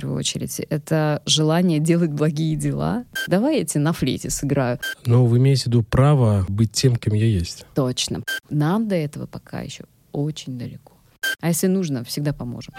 первую очередь. Это желание делать благие дела. Давай я тебе на флейте сыграю. Но вы имеете в виду право быть тем, кем я есть. Точно. Нам до этого пока еще очень далеко. А если нужно, всегда поможем.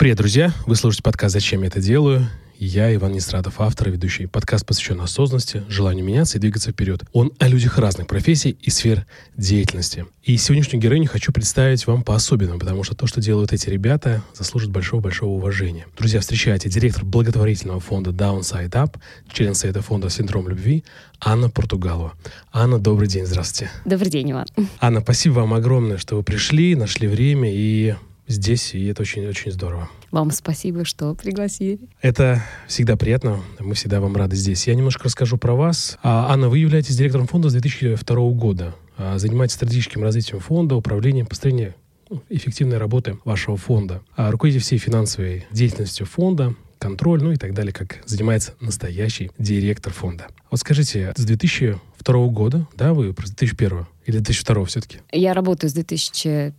Привет, друзья! Вы слушаете подкаст «Зачем я это делаю?» Я Иван Нестратов, автор и ведущий. Подкаст посвящен осознанности, желанию меняться и двигаться вперед. Он о людях разных профессий и сфер деятельности. И сегодняшнюю героиню хочу представить вам по-особенному, потому что то, что делают эти ребята, заслужит большого-большого уважения. Друзья, встречайте директор благотворительного фонда Downside Up, член совета фонда «Синдром любви» Анна Португалова. Анна, добрый день, здравствуйте. Добрый день, Иван. Анна, спасибо вам огромное, что вы пришли, нашли время и здесь, и это очень-очень здорово. Вам спасибо, что пригласили. Это всегда приятно. Мы всегда вам рады здесь. Я немножко расскажу про вас. А, Анна, вы являетесь директором фонда с 2002 года. А, занимаетесь стратегическим развитием фонда, управлением, построением ну, эффективной работы вашего фонда. А руководите всей финансовой деятельностью фонда, контроль, ну и так далее, как занимается настоящий директор фонда. Вот скажите, с 2002 года, да, вы, 2001 или 2002 все-таки? Я работаю с 2001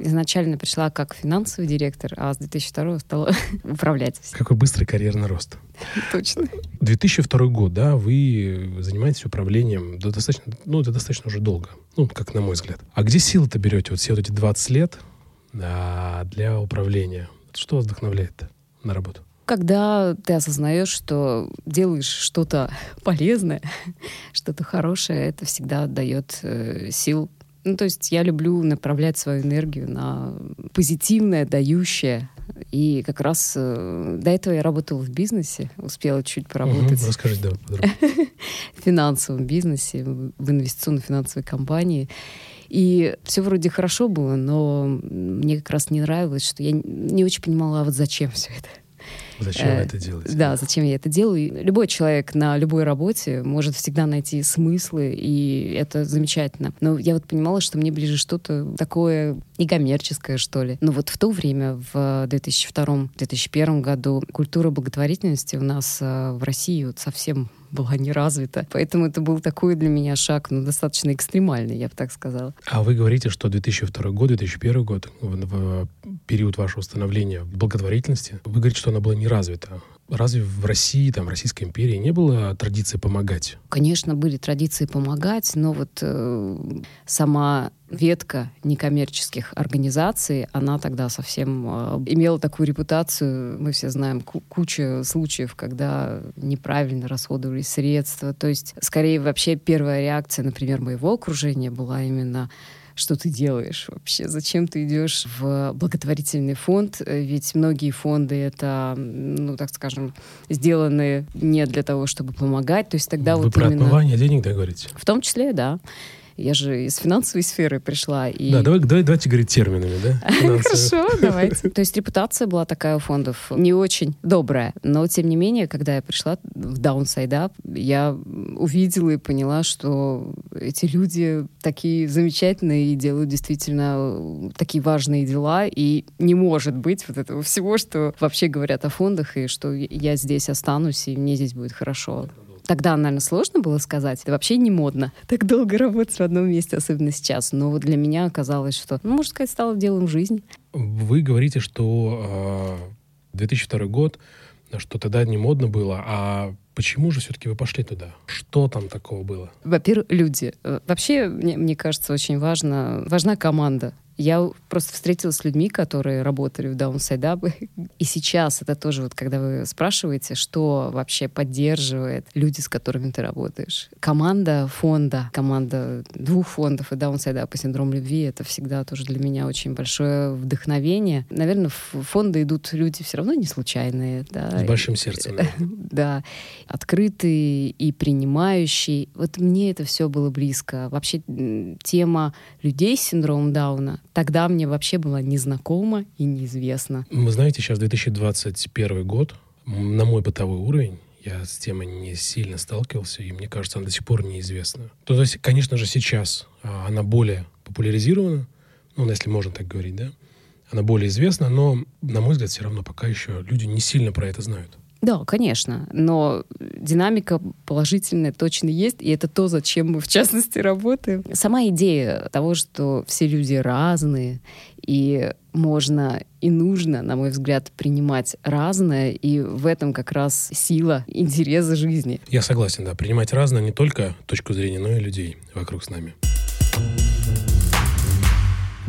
изначально пришла как финансовый директор, а с 2002 стала управлять. Какой быстрый карьерный рост. Точно. 2002 год, да, вы занимаетесь управлением да, достаточно, ну, это достаточно уже долго, ну, как на мой взгляд. А где силы-то берете? Вот все вот эти 20 лет а, для управления. Что вас вдохновляет на работу? Когда ты осознаешь, что делаешь что-то полезное, что-то хорошее, это всегда дает э, сил. Ну, то есть я люблю направлять свою энергию на позитивное, дающее. И как раз э, до этого я работала в бизнесе, успела чуть поработать. Угу, расскажите, да. В финансовом бизнесе, в инвестиционно-финансовой компании. И все вроде хорошо было, но мне как раз не нравилось, что я не очень понимала, а вот зачем все это. Зачем э, это делаете? Да, зачем я это делаю. Любой человек на любой работе может всегда найти смыслы, и это замечательно. Но я вот понимала, что мне ближе что-то такое некоммерческое, что ли. Но вот в то время, в 2002-2001 году, культура благотворительности у нас э, в России вот совсем была не развита. Поэтому это был такой для меня шаг, ну, достаточно экстремальный, я бы так сказала. А вы говорите, что 2002 год, 2001 год, в, в период вашего становления благотворительности, вы говорите, что она была не развита. Разве в России, там, Российской империи не было традиции помогать? Конечно, были традиции помогать, но вот э, сама ветка некоммерческих организаций, она тогда совсем э, имела такую репутацию. Мы все знаем кучу случаев, когда неправильно расходовались средства. То есть, скорее, вообще первая реакция, например, моего окружения была именно что ты делаешь вообще, зачем ты идешь в благотворительный фонд, ведь многие фонды это, ну, так скажем, сделаны не для того, чтобы помогать, то есть тогда Вы вот про именно... отмывание денег, да, говорите? В том числе, да. Я же из финансовой сферы пришла. И... Да, давай, давай, давайте говорить терминами, да? Хорошо, давайте. То есть репутация была такая у фондов не очень добрая. Но, тем не менее, когда я пришла в Downside Up, я увидела и поняла, что эти люди такие замечательные и делают действительно такие важные дела. И не может быть вот этого всего, что вообще говорят о фондах, и что я здесь останусь, и мне здесь будет хорошо. Тогда, наверное, сложно было сказать. Это вообще не модно. Так долго работать в одном месте, особенно сейчас. Но вот для меня оказалось, что, ну, можно сказать, стало делом жизни. Вы говорите, что э, 2002 год, что тогда не модно было, а Почему же все-таки вы пошли туда? Что там такого было? Во-первых, люди. Вообще, мне, мне кажется, очень важно, важна команда. Я просто встретилась с людьми, которые работали в Downside Up. И сейчас это тоже, вот когда вы спрашиваете, что вообще поддерживает люди, с которыми ты работаешь. Команда фонда, команда двух фондов и Downside Up и Синдром любви, это всегда тоже для меня очень большое вдохновение. Наверное, в фонды идут люди все равно не случайные. Да. С большим сердцем. Да. Открытые и принимающие. Вот мне это все было близко. Вообще тема людей с синдромом Дауна тогда мне вообще была незнакома и неизвестна. Вы знаете, сейчас 2021 год, на мой бытовой уровень, я с темой не сильно сталкивался, и мне кажется, она до сих пор неизвестна. То есть, конечно же, сейчас а, она более популяризирована, ну, если можно так говорить, да, она более известна, но, на мой взгляд, все равно пока еще люди не сильно про это знают. Да, конечно, но динамика положительная точно есть, и это то, зачем мы в частности работаем. Сама идея того, что все люди разные, и можно и нужно, на мой взгляд, принимать разное, и в этом как раз сила, интерес жизни. Я согласен, да, принимать разное не только точку зрения, но и людей вокруг с нами.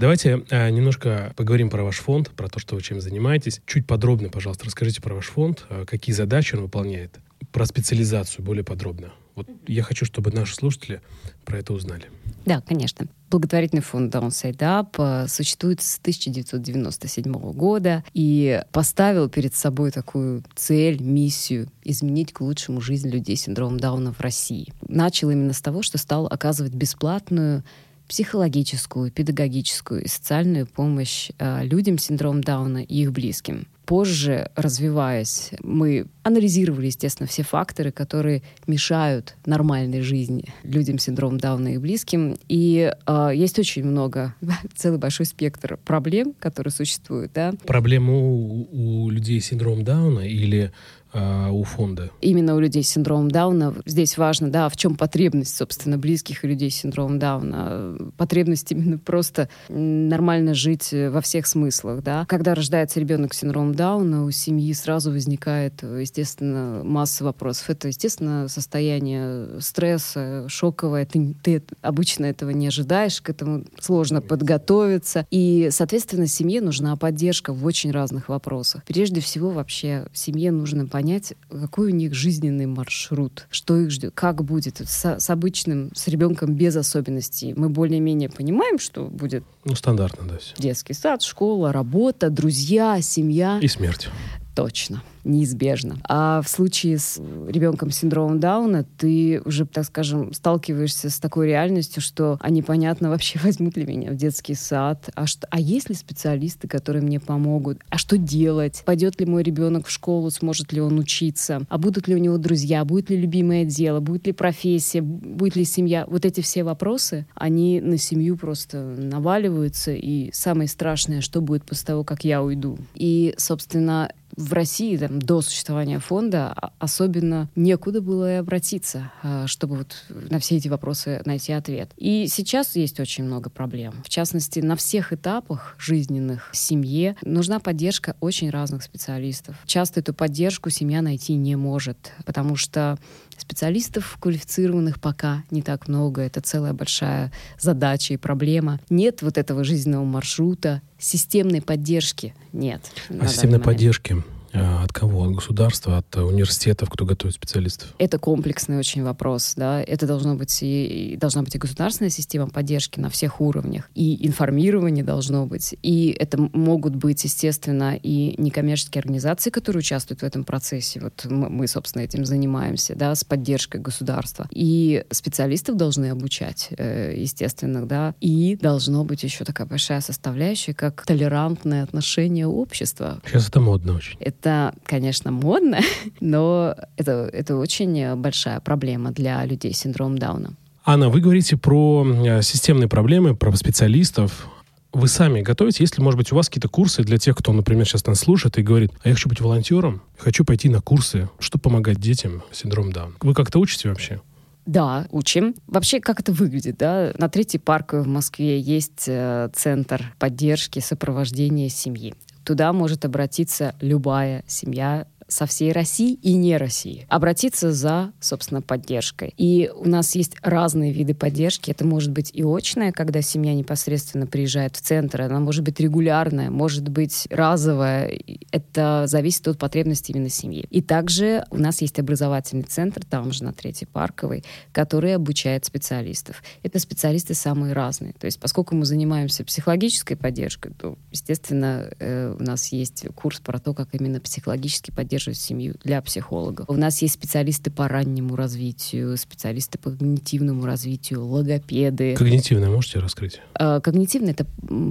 Давайте э, немножко поговорим про ваш фонд, про то, что вы чем занимаетесь. Чуть подробно, пожалуйста, расскажите про ваш фонд, э, какие задачи он выполняет, про специализацию более подробно. Вот я хочу, чтобы наши слушатели про это узнали. Да, конечно. Благотворительный фонд Downside Up э, существует с 1997 года и поставил перед собой такую цель, миссию изменить к лучшему жизнь людей с синдромом Дауна в России. Начал именно с того, что стал оказывать бесплатную психологическую, педагогическую и социальную помощь э, людям с синдромом Дауна и их близким. Позже, развиваясь, мы анализировали, естественно, все факторы, которые мешают нормальной жизни людям с синдромом Дауна и близким. И э, есть очень много, целый большой спектр проблем, которые существуют. Да? Проблемы у, у людей с синдромом Дауна или а, у фонда? Именно у людей с синдромом Дауна. Здесь важно, да, в чем потребность, собственно, близких людей с синдромом Дауна. Потребность именно просто нормально жить во всех смыслах, да. Когда рождается ребенок с синдромом Дауна, у семьи сразу возникает, естественно, масса вопросов. Это, естественно, состояние стресса, шоковое. Ты, ты обычно этого не ожидаешь, к этому сложно подготовиться. И, соответственно, семье нужна поддержка в очень разных вопросах. Прежде всего, вообще, семье нужно понять, понять, какой у них жизненный маршрут, что их ждет, как будет с, с обычным, с ребенком без особенностей. Мы более-менее понимаем, что будет. Ну, стандартно, да. Все. Детский сад, школа, работа, друзья, семья. И смерть. Точно. Неизбежно. А в случае с ребенком с синдромом Дауна ты уже, так скажем, сталкиваешься с такой реальностью, что а непонятно вообще возьмут ли меня в детский сад, а, что, а есть ли специалисты, которые мне помогут, а что делать, пойдет ли мой ребенок в школу, сможет ли он учиться, а будут ли у него друзья, будет ли любимое дело, будет ли профессия, будет ли семья. Вот эти все вопросы, они на семью просто наваливаются, и самое страшное, что будет после того, как я уйду. И, собственно, в России там, до существования фонда особенно некуда было и обратиться, а, чтобы вот на все эти вопросы найти ответ. И сейчас есть очень много проблем. В частности, на всех этапах жизненных семье нужна поддержка очень разных специалистов. Часто эту поддержку семья найти не может, потому что специалистов квалифицированных пока не так много. Это целая большая задача и проблема. Нет вот этого жизненного маршрута, системной поддержки нет. А системной поддержки от кого? От государства, от университетов, кто готовит специалистов? Это комплексный очень вопрос. Да? Это должно быть и, и должна быть и государственная система поддержки на всех уровнях, и информирование должно быть, и это могут быть, естественно, и некоммерческие организации, которые участвуют в этом процессе. Вот мы, мы собственно, этим занимаемся, да, с поддержкой государства. И специалистов должны обучать, э, естественно, да, и должно быть еще такая большая составляющая, как толерантное отношение общества. Сейчас это модно очень. Это это, конечно, модно, но это, это очень большая проблема для людей с синдромом Дауна. Анна, вы говорите про э, системные проблемы, про специалистов. Вы сами готовите? Если, может быть, у вас какие-то курсы для тех, кто, например, сейчас нас слушает и говорит, а я хочу быть волонтером, хочу пойти на курсы, что помогать детям с синдромом Дауна. Вы как-то учите вообще? Да, учим. Вообще, как это выглядит, да? На Третьей парковой в Москве есть э, центр поддержки, сопровождения семьи. Туда может обратиться любая семья со всей России и не России, обратиться за, собственно, поддержкой. И у нас есть разные виды поддержки. Это может быть и очная, когда семья непосредственно приезжает в центр, она может быть регулярная, может быть разовая. Это зависит от потребностей именно семьи. И также у нас есть образовательный центр, там же на Третьей Парковой, который обучает специалистов. Это специалисты самые разные. То есть поскольку мы занимаемся психологической поддержкой, то, естественно, э, у нас есть курс про то, как именно психологически поддерживать поддерживать семью для психологов. У нас есть специалисты по раннему развитию, специалисты по когнитивному развитию, логопеды. Когнитивное можете раскрыть? А, когнитивное — это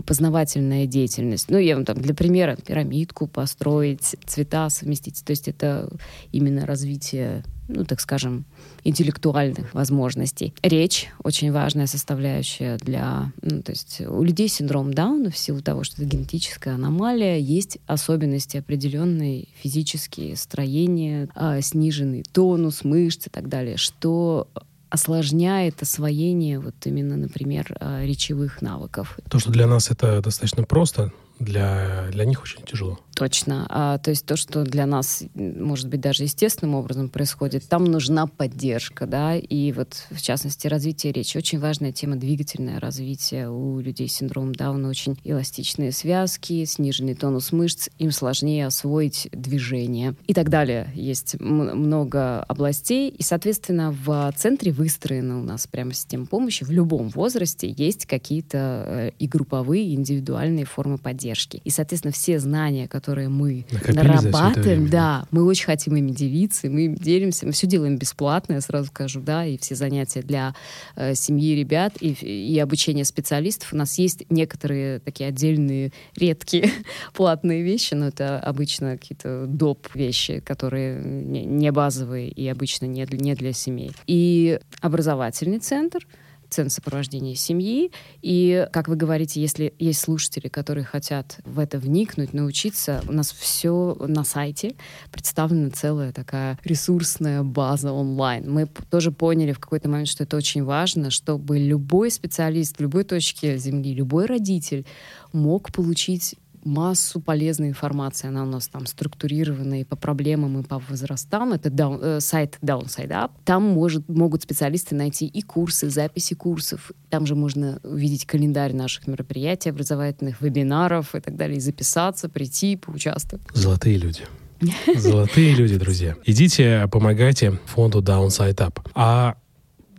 познавательная деятельность. Ну, я вам там для примера пирамидку построить, цвета совместить. То есть это именно развитие ну, так скажем, интеллектуальных возможностей. Речь очень важная составляющая для... Ну, то есть у людей синдром Дауна, в силу того, что это генетическая аномалия, есть особенности определенные физические, строения, э, сниженный тонус мышц и так далее, что осложняет освоение вот именно, например, а, речевых навыков. То, что для нас это достаточно просто, для, для них очень тяжело. Точно. А, то есть то, что для нас, может быть, даже естественным образом происходит, там нужна поддержка, да, и вот, в частности, развитие речи. Очень важная тема двигательное развитие у людей с синдромом Дауна. Очень эластичные связки, сниженный тонус мышц, им сложнее освоить движение и так далее. Есть много областей, и, соответственно, в центре выстроена у нас прямо система помощи. В любом возрасте есть какие-то э, и групповые, и индивидуальные формы поддержки поддержки. И, соответственно, все знания, которые мы Накопили нарабатываем, да, мы очень хотим ими делиться, мы им делимся, мы все делаем бесплатно, я сразу скажу, да, и все занятия для э, семьи ребят и, и обучение специалистов. У нас есть некоторые такие отдельные редкие платные вещи, но это обычно какие-то доп. вещи, которые не, базовые и обычно не для, не для семей. И образовательный центр — центр сопровождения семьи. И, как вы говорите, если есть слушатели, которые хотят в это вникнуть, научиться, у нас все на сайте представлена целая такая ресурсная база онлайн. Мы тоже поняли в какой-то момент, что это очень важно, чтобы любой специалист в любой точке Земли, любой родитель мог получить массу полезной информации. Она у нас там структурирована и по проблемам, и по возрастам. Это даун, э, сайт Downside Up. Там может, могут специалисты найти и курсы, записи курсов. Там же можно увидеть календарь наших мероприятий, образовательных вебинаров и так далее, и записаться, прийти, поучаствовать. Золотые люди. Золотые люди, друзья. Идите, помогайте фонду Downside Up. А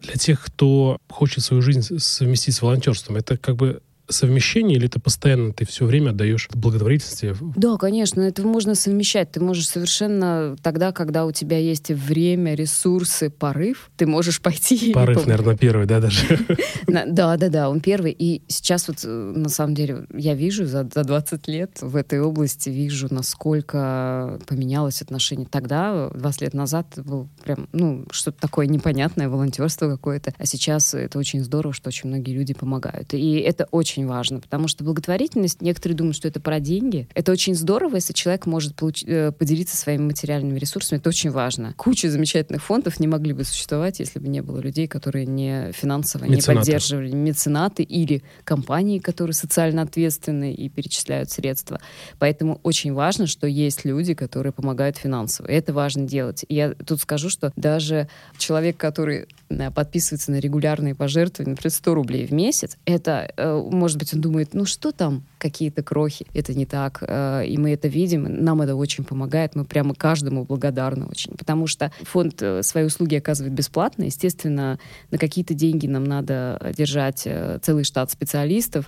для тех, кто хочет свою жизнь совместить с волонтерством, это как бы совмещение или это постоянно ты все время отдаешь благотворительности? Да, конечно, это можно совмещать. Ты можешь совершенно тогда, когда у тебя есть время, ресурсы, порыв, ты можешь пойти... Порыв, наверное, первый, да, даже? Да, да, да, он первый. И сейчас вот, э, на самом деле, я вижу за, за 20 лет в этой области, вижу, насколько поменялось отношение. Тогда, 20 лет назад, был прям, ну, что-то такое непонятное, волонтерство какое-то. А сейчас это очень здорово, что очень многие люди помогают. И это очень очень важно, потому что благотворительность, некоторые думают, что это про деньги. Это очень здорово, если человек может получ- э, поделиться своими материальными ресурсами. Это очень важно. Куча замечательных фондов не могли бы существовать, если бы не было людей, которые не финансово Меценаты. не поддерживали. Меценаты или компании, которые социально ответственны и перечисляют средства. Поэтому очень важно, что есть люди, которые помогают финансово. И это важно делать. И я тут скажу, что даже человек, который подписывается на регулярные пожертвования, например, 100 рублей в месяц, это э, может быть, он думает, ну что там, какие-то крохи. Это не так. Э, и мы это видим. Нам это очень помогает. Мы прямо каждому благодарны очень. Потому что фонд э, свои услуги оказывает бесплатно. Естественно, на какие-то деньги нам надо держать э, целый штат специалистов,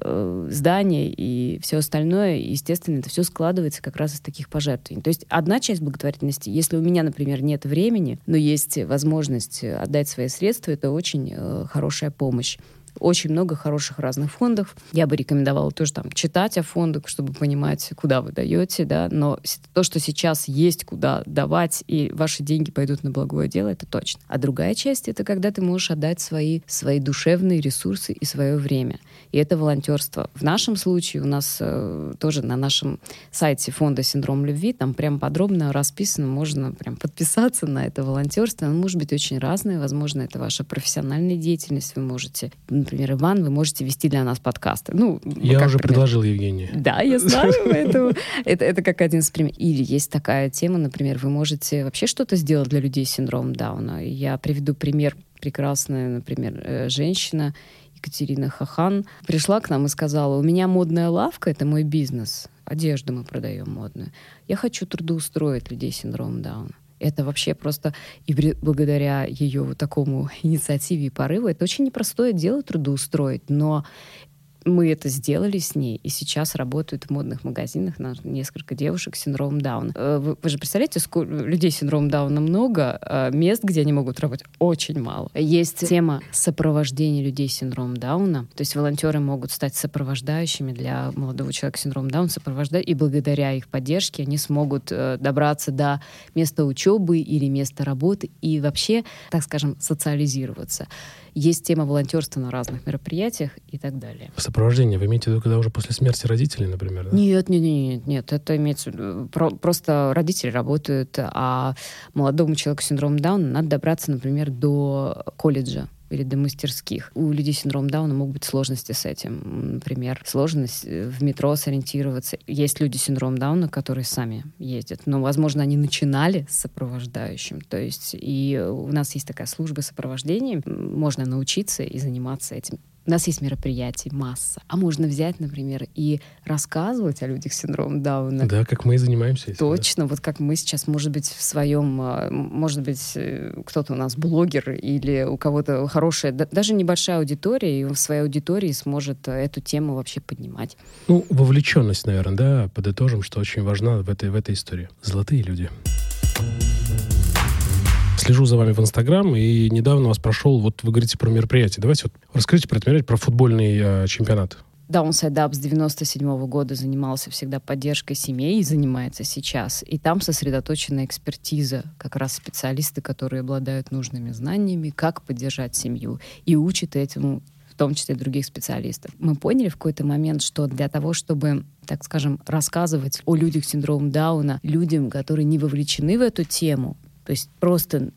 здания и все остальное. И, естественно, это все складывается как раз из таких пожертвований. То есть одна часть благотворительности, если у меня, например, нет времени, но есть возможность отдать свои средства, это очень хорошая помощь. Очень много хороших разных фондов. Я бы рекомендовала тоже там читать о фондах, чтобы понимать, куда вы даете, да, но то, что сейчас есть куда давать, и ваши деньги пойдут на благое дело, это точно. А другая часть — это когда ты можешь отдать свои, свои душевные ресурсы и свое время. И это волонтерство. В нашем случае у нас э, тоже на нашем сайте фонда «Синдром любви» там прям подробно расписано, можно прям подписаться на это волонтерство. Оно может быть очень разное. Возможно, это ваша профессиональная деятельность. Вы можете например, Иван, вы можете вести для нас подкасты. Ну, я уже пример. предложил Евгении. Да, я знаю, поэтому это, это как один из примеров. Или есть такая тема, например, вы можете вообще что-то сделать для людей с синдромом Дауна. Я приведу пример. Прекрасная, например, э, женщина Екатерина Хахан пришла к нам и сказала, у меня модная лавка, это мой бизнес, одежду мы продаем модную. Я хочу трудоустроить людей с синдромом Дауна. Это вообще просто и благодаря ее вот такому инициативе и порыву, это очень непростое дело трудоустроить, но Мы это сделали с ней, и сейчас работают в модных магазинах на несколько девушек с синдромом Дауна. Э, вы, вы же представляете, сколько людей с синдромом Дауна много, а мест, где они могут работать, очень мало. Есть тема сопровождения людей с синдромом Дауна. То есть волонтеры могут стать сопровождающими для молодого человека с синдромом Дауна, сопровождать, и благодаря их поддержке они смогут э, добраться до места учебы или места работы и вообще, так скажем, социализироваться. Есть тема волонтерства на разных мероприятиях и так далее. Сопровождение вы имеете в виду, когда уже после смерти родителей, например? Да? Нет, нет, нет, нет, это имеется в виду. Про, просто родители работают, а молодому человеку с синдромом Дауна надо добраться, например, до колледжа или до мастерских. У людей с синдромом Дауна могут быть сложности с этим. Например, сложность э, в метро сориентироваться. Есть люди с синдромом Дауна, которые сами ездят, но, возможно, они начинали с сопровождающим. То есть и у нас есть такая служба сопровождения. Можно научиться и заниматься этим у нас есть мероприятий масса. А можно взять, например, и рассказывать о людях с синдромом Дауна. Да, как мы и занимаемся. Точно, да. вот как мы сейчас, может быть, в своем, а, может быть, э, кто-то у нас блогер или у кого-то хорошая, даже небольшая аудитория, и в своей аудитории сможет э, эту тему вообще поднимать. Ну, вовлеченность, наверное, да, подытожим, что очень важна в этой, в этой истории. Золотые люди слежу за вами в Инстаграм, и недавно вас прошел, вот вы говорите про мероприятие. Давайте вот расскажите про это мероприятие, про футбольный э, чемпионат. Downside Up с 97 -го года занимался всегда поддержкой семей и занимается сейчас. И там сосредоточена экспертиза, как раз специалисты, которые обладают нужными знаниями, как поддержать семью, и учат этому в том числе других специалистов. Мы поняли в какой-то момент, что для того, чтобы так скажем, рассказывать о людях с синдромом Дауна, людям, которые не вовлечены в эту тему, то есть просто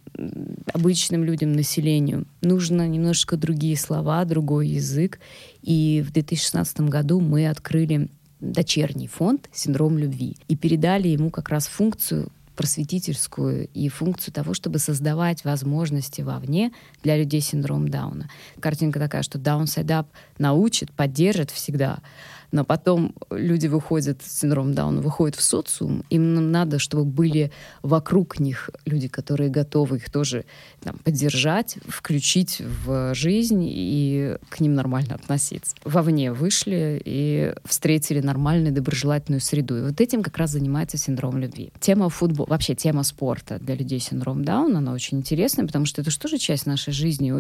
обычным людям, населению, нужно немножко другие слова, другой язык. И в 2016 году мы открыли дочерний фонд «Синдром любви» и передали ему как раз функцию просветительскую и функцию того, чтобы создавать возможности вовне для людей с синдромом Дауна. Картинка такая, что Downside Up научит, поддержит всегда, но потом люди выходят с синдромом Дауна, выходят в социум, им надо, чтобы были вокруг них люди, которые готовы их тоже там, поддержать, включить в жизнь и к ним нормально относиться. Вовне вышли и встретили нормальную, доброжелательную среду. И вот этим как раз занимается синдром любви. Тема футбола, вообще тема спорта для людей с синдромом Дауна, она очень интересная, потому что это же тоже часть нашей жизни.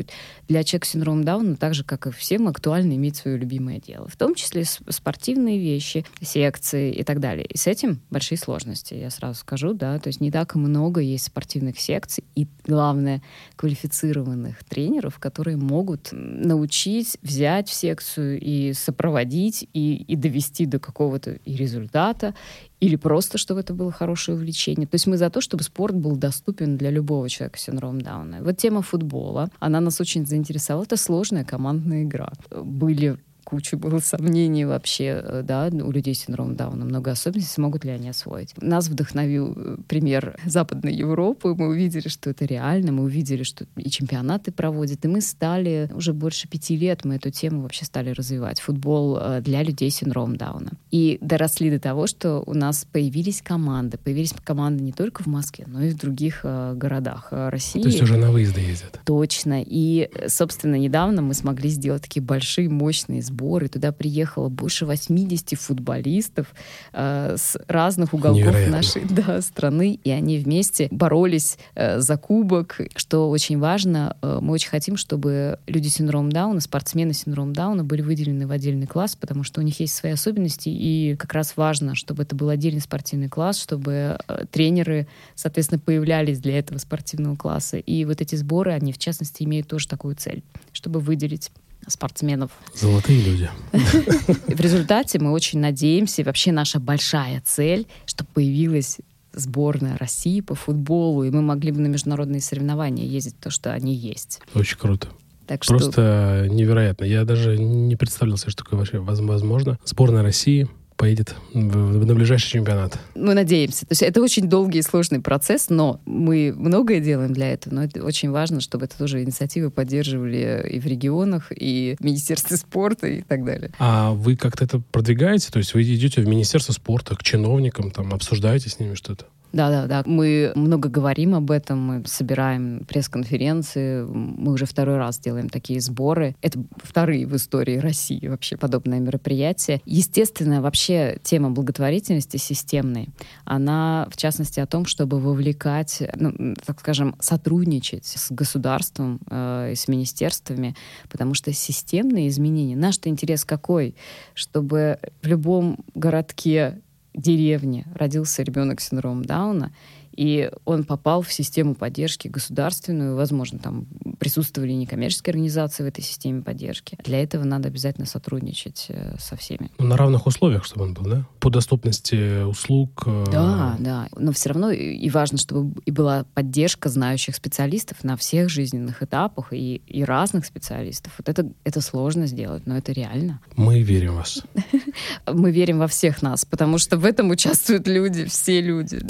Для человека с синдромом Дауна, так же, как и всем, актуально иметь свое любимое дело. В том числе спортивные вещи, секции и так далее. И с этим большие сложности, я сразу скажу, да, то есть не так много есть спортивных секций, и главное, квалифицированных тренеров, которые могут научить взять в секцию и сопроводить, и, и довести до какого-то и результата, или просто, чтобы это было хорошее увлечение. То есть мы за то, чтобы спорт был доступен для любого человека с синдромом Дауна. Вот тема футбола, она нас очень заинтересовала. Это сложная командная игра. Были куча было сомнений вообще, э, да, у людей с синдромом Дауна, много особенностей, смогут ли они освоить. Нас вдохновил э, пример Западной Европы, мы увидели, что это реально, мы увидели, что и чемпионаты проводят, и мы стали, уже больше пяти лет мы эту тему вообще стали развивать, футбол э, для людей с синдромом Дауна. И доросли до того, что у нас появились команды, появились команды не только в Москве, но и в других городах России. То есть уже на выезды ездят. Точно. И, собственно, недавно мы смогли сделать такие большие, мощные сборы сборы. Туда приехало больше 80 футболистов э, с разных уголков Невероятно. нашей да, страны, и они вместе боролись э, за кубок. Что очень важно, э, мы очень хотим, чтобы люди с синдромом Дауна, спортсмены с синдромом Дауна были выделены в отдельный класс, потому что у них есть свои особенности, и как раз важно, чтобы это был отдельный спортивный класс, чтобы э, тренеры, соответственно, появлялись для этого спортивного класса. И вот эти сборы, они, в частности, имеют тоже такую цель, чтобы выделить спортсменов. Золотые люди. В результате мы очень надеемся, и вообще наша большая цель, чтобы появилась сборная России по футболу, и мы могли бы на международные соревнования ездить, то, что они есть. Очень круто. Так что... Просто невероятно. Я даже не представлял себе, что такое вообще возможно. Сборная России поедет на ближайший чемпионат. Мы надеемся. То есть это очень долгий и сложный процесс, но мы многое делаем для этого. Но это очень важно, чтобы это тоже инициативы поддерживали и в регионах, и в Министерстве спорта и так далее. А вы как-то это продвигаете? То есть вы идете в Министерство спорта к чиновникам, там, обсуждаете с ними что-то? Да-да-да, мы много говорим об этом, мы собираем пресс-конференции, мы уже второй раз делаем такие сборы. Это вторые в истории России вообще подобное мероприятие. Естественно, вообще тема благотворительности системной, она в частности о том, чтобы вовлекать, ну, так скажем, сотрудничать с государством э, и с министерствами, потому что системные изменения, наш-то интерес какой? Чтобы в любом городке деревне родился ребенок с синдромом Дауна, и он попал в систему поддержки государственную, возможно, там присутствовали некоммерческие организации в этой системе поддержки. Для этого надо обязательно сотрудничать э, со всеми. Ну, на равных условиях, чтобы он был, да? По доступности услуг. Э, да, да. Но все равно и важно, чтобы и была поддержка знающих специалистов на всех жизненных этапах и, и разных специалистов. Вот это, это сложно сделать, но это реально. Мы верим в вас. Мы верим во всех нас, потому что в этом участвуют люди, все люди.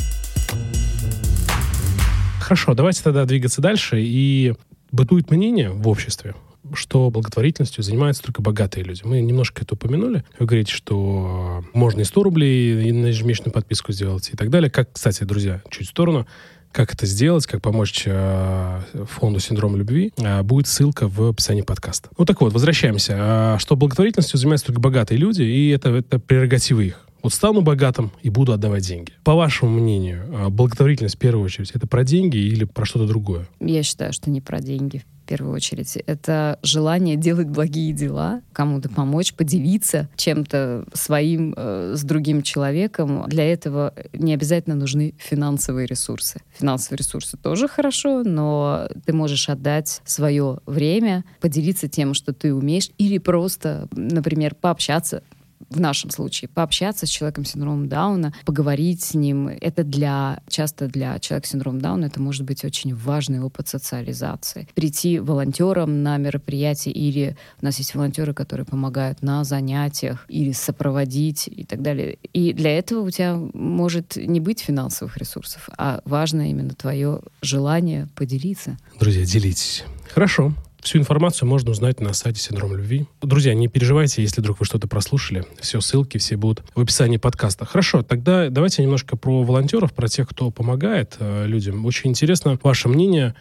Хорошо, давайте тогда двигаться дальше. И бытует мнение в обществе, что благотворительностью занимаются только богатые люди. Мы немножко это упомянули. Вы говорите, что можно и 100 рублей и на ежемесячную подписку сделать и так далее. Как, кстати, друзья, чуть в сторону, как это сделать, как помочь э, фонду синдром любви, э, будет ссылка в описании подкаста. Ну так вот, возвращаемся. Э, что благотворительностью занимаются только богатые люди, и это, это прерогатива их. Вот стану богатым и буду отдавать деньги. По вашему мнению, а, благотворительность в первую очередь это про деньги или про что-то другое? Я считаю, что не про деньги в первую очередь. Это желание делать благие дела, кому-то помочь, поделиться чем-то своим э, с другим человеком. Для этого не обязательно нужны финансовые ресурсы. Финансовые ресурсы тоже хорошо, но ты можешь отдать свое время, поделиться тем, что ты умеешь, или просто, например, пообщаться в нашем случае, пообщаться с человеком с синдромом Дауна, поговорить с ним. Это для, часто для человека с синдромом Дауна это может быть очень важный опыт социализации. Прийти волонтером на мероприятие или у нас есть волонтеры, которые помогают на занятиях или сопроводить и так далее. И для этого у тебя может не быть финансовых ресурсов, а важно именно твое желание поделиться. Друзья, делитесь. Хорошо. Всю информацию можно узнать на сайте Синдром любви. Друзья, не переживайте, если вдруг вы что-то прослушали. Все ссылки, все будут в описании подкаста. Хорошо, тогда давайте немножко про волонтеров, про тех, кто помогает э, людям. Очень интересно ваше мнение.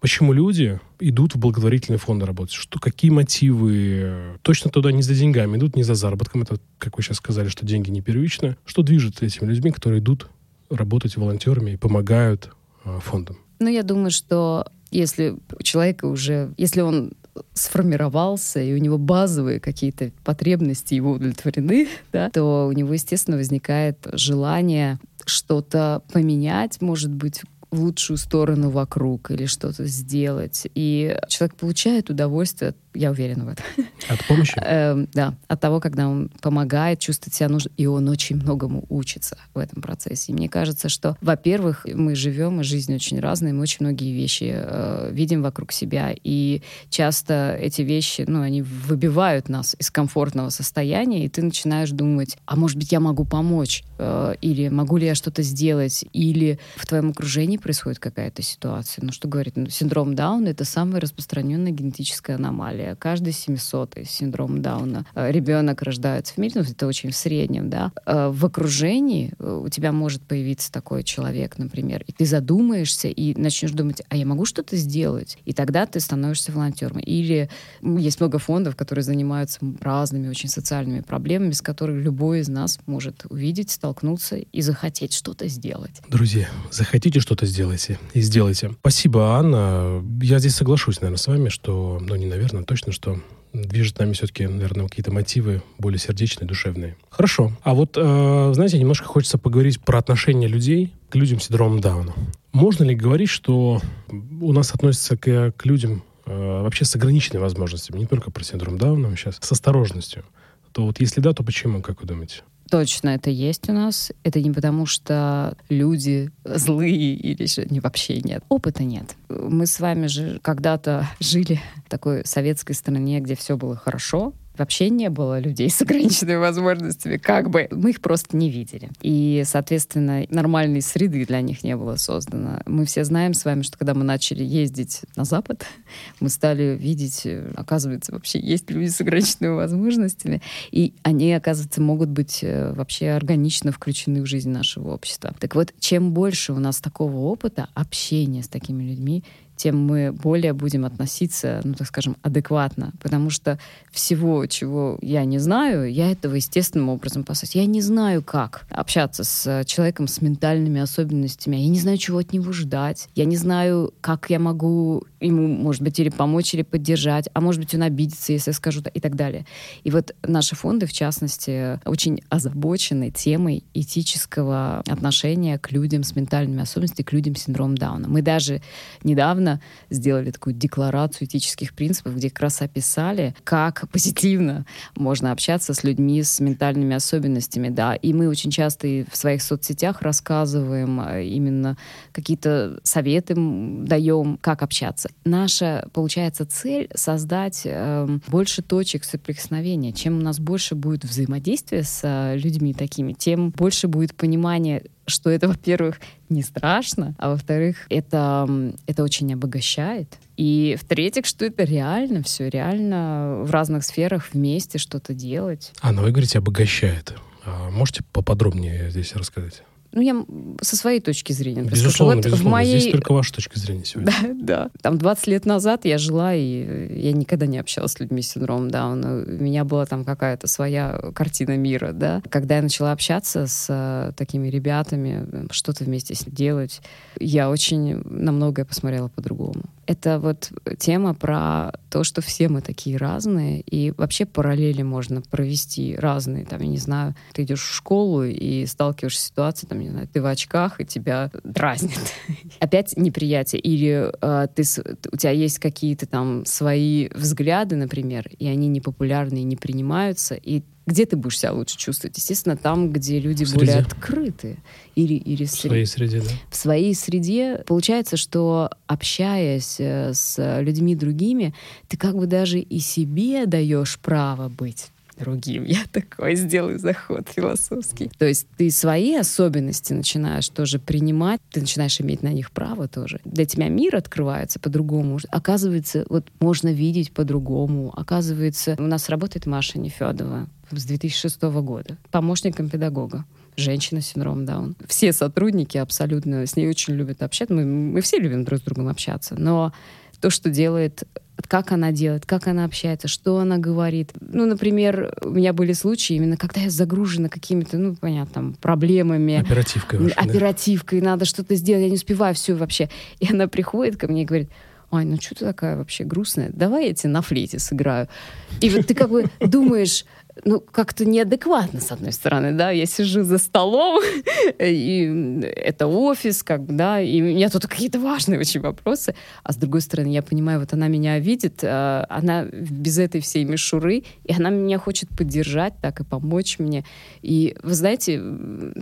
Почему люди идут в благотворительные фонды работать? Что, какие мотивы? Точно туда не за деньгами идут, не за заработком. Это, как вы сейчас сказали, что деньги не первичны. Что движет этими людьми, которые идут работать волонтерами и помогают э, фондам? Ну, я думаю, что если у человека уже, если он сформировался, и у него базовые какие-то потребности его удовлетворены, да, то у него, естественно, возникает желание что-то поменять, может быть, в лучшую сторону вокруг или что-то сделать. И человек получает удовольствие я уверена в этом. От помощи? Эм, да, от того, когда он помогает, чувствует себя нужным, и он очень многому учится в этом процессе. И мне кажется, что, во-первых, мы живем, и жизнь очень разная, мы очень многие вещи э, видим вокруг себя, и часто эти вещи, ну, они выбивают нас из комфортного состояния, и ты начинаешь думать, а может быть, я могу помочь, э, или могу ли я что-то сделать, или в твоем окружении происходит какая-то ситуация. Ну, что говорит, ну, синдром Дауна — это самая распространенная генетическая аномалия. Каждый 700 синдром Дауна э, ребенок рождается в мире, ну, это очень в среднем, да. Э, в окружении э, у тебя может появиться такой человек, например, и ты задумаешься и начнешь думать, а я могу что-то сделать? И тогда ты становишься волонтером. Или есть много фондов, которые занимаются разными очень социальными проблемами, с которыми любой из нас может увидеть, столкнуться и захотеть что-то сделать. Друзья, захотите что-то сделайте и сделайте. Спасибо, Анна. Я здесь соглашусь, наверное, с вами, что, ну не наверное, точно, что движет нами все-таки, наверное, какие-то мотивы более сердечные, душевные. Хорошо. А вот, э, знаете, немножко хочется поговорить про отношение людей к людям с синдромом Дауна. Можно ли говорить, что у нас относятся к, к людям э, вообще с ограниченными возможностями, не только про синдром Дауна, сейчас с осторожностью? То вот если да, то почему, как вы думаете? Точно это есть у нас. Это не потому, что люди злые или же не, вообще нет. Опыта нет. Мы с вами же когда-то жили в такой советской стране, где все было хорошо, вообще не было людей с ограниченными возможностями, как бы мы их просто не видели. И, соответственно, нормальной среды для них не было создано. Мы все знаем с вами, что когда мы начали ездить на Запад, мы стали видеть, оказывается, вообще есть люди с ограниченными возможностями, и они, оказывается, могут быть э, вообще органично включены в жизнь нашего общества. Так вот, чем больше у нас такого опыта общения с такими людьми, тем мы более будем относиться, ну, так скажем, адекватно. Потому что всего, чего я не знаю, я этого естественным образом посмотрю. Я не знаю, как общаться с человеком с ментальными особенностями. Я не знаю, чего от него ждать. Я не знаю, как я могу ему, может быть, или помочь, или поддержать. А может быть, он обидится, если я скажу, и так далее. И вот наши фонды, в частности, очень озабочены темой этического отношения к людям с ментальными особенностями, к людям с синдромом Дауна. Мы даже недавно недавно сделали такую декларацию этических принципов, где как раз описали, как позитивно можно общаться с людьми с ментальными особенностями, да. И мы очень часто и в своих соцсетях рассказываем э, именно какие-то советы даем, как общаться. Наша, получается, цель создать э, больше точек соприкосновения. Чем у нас больше будет взаимодействия с э, людьми такими, тем больше будет понимание что это, во-первых, не страшно, а во-вторых, это, это очень обогащает. И в-третьих, что это реально все, реально в разных сферах вместе что-то делать. А, ну вы говорите, обогащает. А можете поподробнее здесь рассказать? Ну, я со своей точки зрения. Безусловно, вот безусловно. В моей... Здесь только ваша точка зрения сегодня. Да, да. Там 20 лет назад я жила, и я никогда не общалась с людьми с синдромом Дауна. У меня была там какая-то своя картина мира, да. Когда я начала общаться с э, такими ребятами, что-то вместе с делать, я очень на многое посмотрела по-другому. Это вот тема про то, что все мы такие разные, и вообще параллели можно провести разные. Там, я не знаю, ты идешь в школу и сталкиваешься с ситуацией, там, не знаю, ты в очках, и тебя дразнит. Опять неприятие. Или э, ты, у тебя есть какие-то там свои взгляды, например, и они непопулярные, не принимаются, и где ты будешь себя лучше чувствовать? Естественно, там, где люди более открыты. Или, или в своей среде, да? В своей среде. Получается, что общаясь э, с людьми другими, ты как бы даже и себе даешь право быть другим. Я такой сделаю заход философский. То есть ты свои особенности начинаешь тоже принимать, ты начинаешь иметь на них право тоже. Для тебя мир открывается по-другому. Оказывается, вот можно видеть по-другому. Оказывается, у нас работает Маша Нефедова с 2006 года, помощником педагога женщина с синдромом Даун. Все сотрудники абсолютно с ней очень любят общаться. Мы, мы все любим друг с другом общаться. Но то, что делает как она делает, как она общается, что она говорит. Ну, например, у меня были случаи именно, когда я загружена какими-то, ну, понятно, там, проблемами. Оперативкой. Вашей, оперативкой, да? надо что-то сделать, я не успеваю все вообще. И она приходит ко мне и говорит, Ай, ну что ты такая вообще грустная? Давай я тебе на флейте сыграю. И вот ты как бы думаешь, ну, как-то неадекватно, с одной стороны, да, я сижу за столом, и это офис, как бы, да, и у меня тут какие-то важные очень вопросы, а с другой стороны, я понимаю, вот она меня видит, а, она без этой всей мишуры, и она меня хочет поддержать, так и помочь мне, и, вы знаете,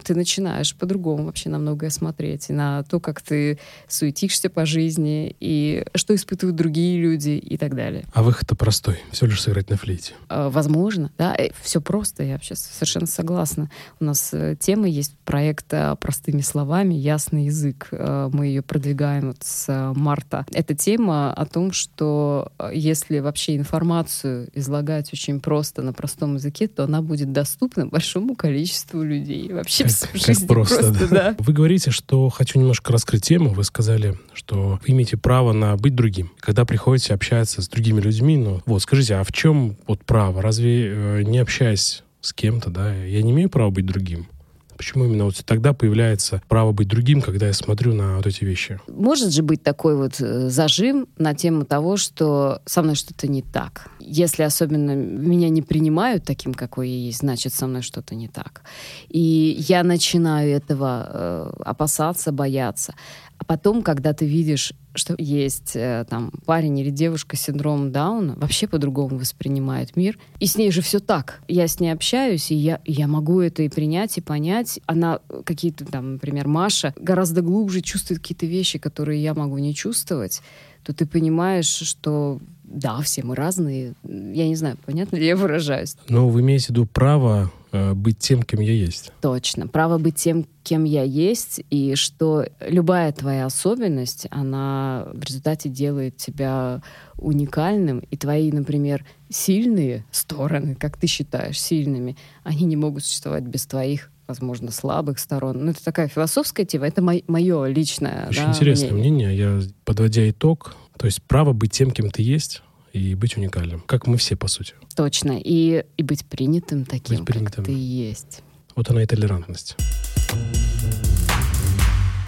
ты начинаешь по-другому вообще на многое смотреть, и на то, как ты суетишься по жизни, и что испытывают другие люди, и так далее. А выход-то простой, все лишь сыграть на флейте. А, возможно, да, Э, все просто, я вообще совершенно согласна. У нас э, тема есть проекта «Простыми словами. Ясный язык». Э, мы ее продвигаем вот с марта. Эта тема о том, что если вообще информацию излагать очень просто на простом языке, то она будет доступна большому количеству людей. Вообще как, в жизни как просто, просто да. да. Вы говорите, что хочу немножко раскрыть тему. Вы сказали, что вы имеете право на быть другим. Когда приходите общаться с другими людьми, ну вот скажите, а в чем вот право? Разве не общаясь с кем-то, да, я не имею права быть другим. Почему именно вот тогда появляется право быть другим, когда я смотрю на вот эти вещи? Может же быть такой вот э, зажим на тему того, что со мной что-то не так. Если особенно меня не принимают таким, какой я есть, значит, со мной что-то не так. И я начинаю этого э, опасаться, бояться. А потом, когда ты видишь, что есть э, там парень или девушка с синдромом Дауна, вообще по-другому воспринимает мир. И с ней же все так. Я с ней общаюсь, и я, я могу это и принять, и понять. Она какие-то там, например, Маша гораздо глубже чувствует какие-то вещи, которые я могу не чувствовать то ты понимаешь, что да, все мы разные. Я не знаю, понятно ли я выражаюсь. Но вы имеете в виду право э, быть тем, кем я есть. Точно. Право быть тем, кем я есть, и что любая твоя особенность, она в результате делает тебя уникальным, и твои, например, сильные стороны, как ты считаешь сильными, они не могут существовать без твоих возможно, слабых сторон. Ну, это такая философская тема, это мо- мое личное Очень да, интересное мнение. мнение. Я, подводя итог, то есть право быть тем, кем ты есть, и быть уникальным. Как мы все, по сути. Точно. И, и быть принятым таким, Быть принятым. как ты есть. Вот она и толерантность.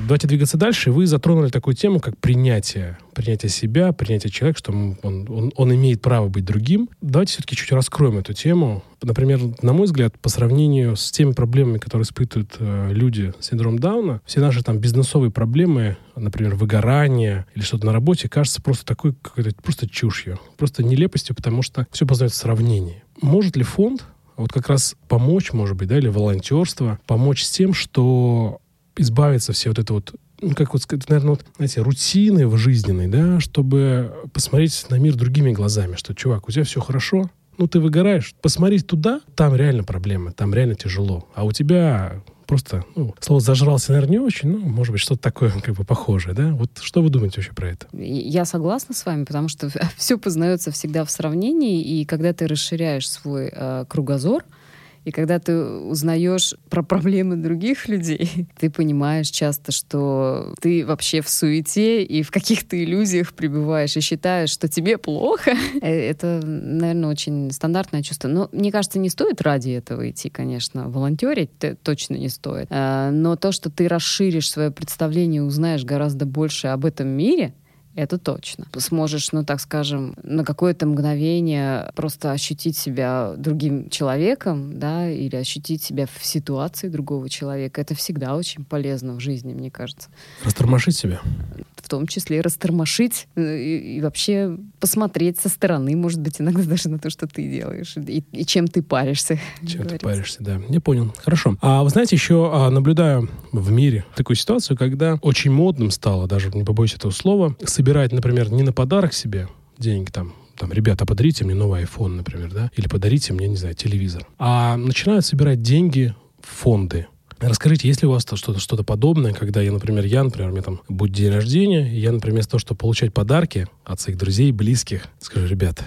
Давайте двигаться дальше. Вы затронули такую тему, как принятие. Принятие себя, принятие человека, что он, он, он имеет право быть другим. Давайте все-таки чуть раскроем эту тему. Например, на мой взгляд, по сравнению с теми проблемами, которые испытывают э, люди с синдромом Дауна, все наши там бизнесовые проблемы, например, выгорание или что-то на работе, кажется просто такой какой-то просто чушью, просто нелепостью, потому что все познается в сравнении. Может ли фонд вот как раз помочь, может быть, да, или волонтерство, помочь с тем, что избавиться все вот это вот ну, как вот наверное, вот, знаете, рутины в жизненной, да, чтобы посмотреть на мир другими глазами, что, чувак, у тебя все хорошо, ну, ты выгораешь, посмотри туда, там реально проблемы, там реально тяжело, а у тебя просто, ну, слово «зажрался», наверное, не очень, но, может быть, что-то такое как бы похожее, да? Вот что вы думаете вообще про это? Я согласна с вами, потому что все познается всегда в сравнении, и когда ты расширяешь свой э, кругозор, и когда ты узнаешь про проблемы других людей, ты понимаешь часто, что ты вообще в суете и в каких-то иллюзиях пребываешь и считаешь, что тебе плохо. Э, это, наверное, очень стандартное чувство. Но мне кажется, не стоит ради этого идти, конечно. Волонтерить точно не стоит. Э, но то, что ты расширишь свое представление, узнаешь гораздо больше об этом мире, это точно. Сможешь, ну так скажем, на какое-то мгновение просто ощутить себя другим человеком, да, или ощутить себя в ситуации другого человека. Это всегда очень полезно в жизни, мне кажется. Растормошить себя? В том числе растормошить э, и, и вообще посмотреть со стороны, может быть, иногда даже на то, что ты делаешь, и, и чем ты паришься. Чем ты паришься, да. Я понял. Хорошо. А вы знаете, еще а, наблюдаю в мире такую ситуацию, когда очень модным стало, даже не побоюсь этого слова, собирать, например, не на подарок себе деньги там, там, ребята, подарите мне новый iPhone, например, да, или подарите мне, не знаю, телевизор. А начинают собирать деньги в фонды. Расскажите, есть ли у вас что-то что подобное, когда я, например, я, например, у меня там будет день рождения, и я, например, вместо того, чтобы получать подарки от своих друзей, близких, скажу, ребята,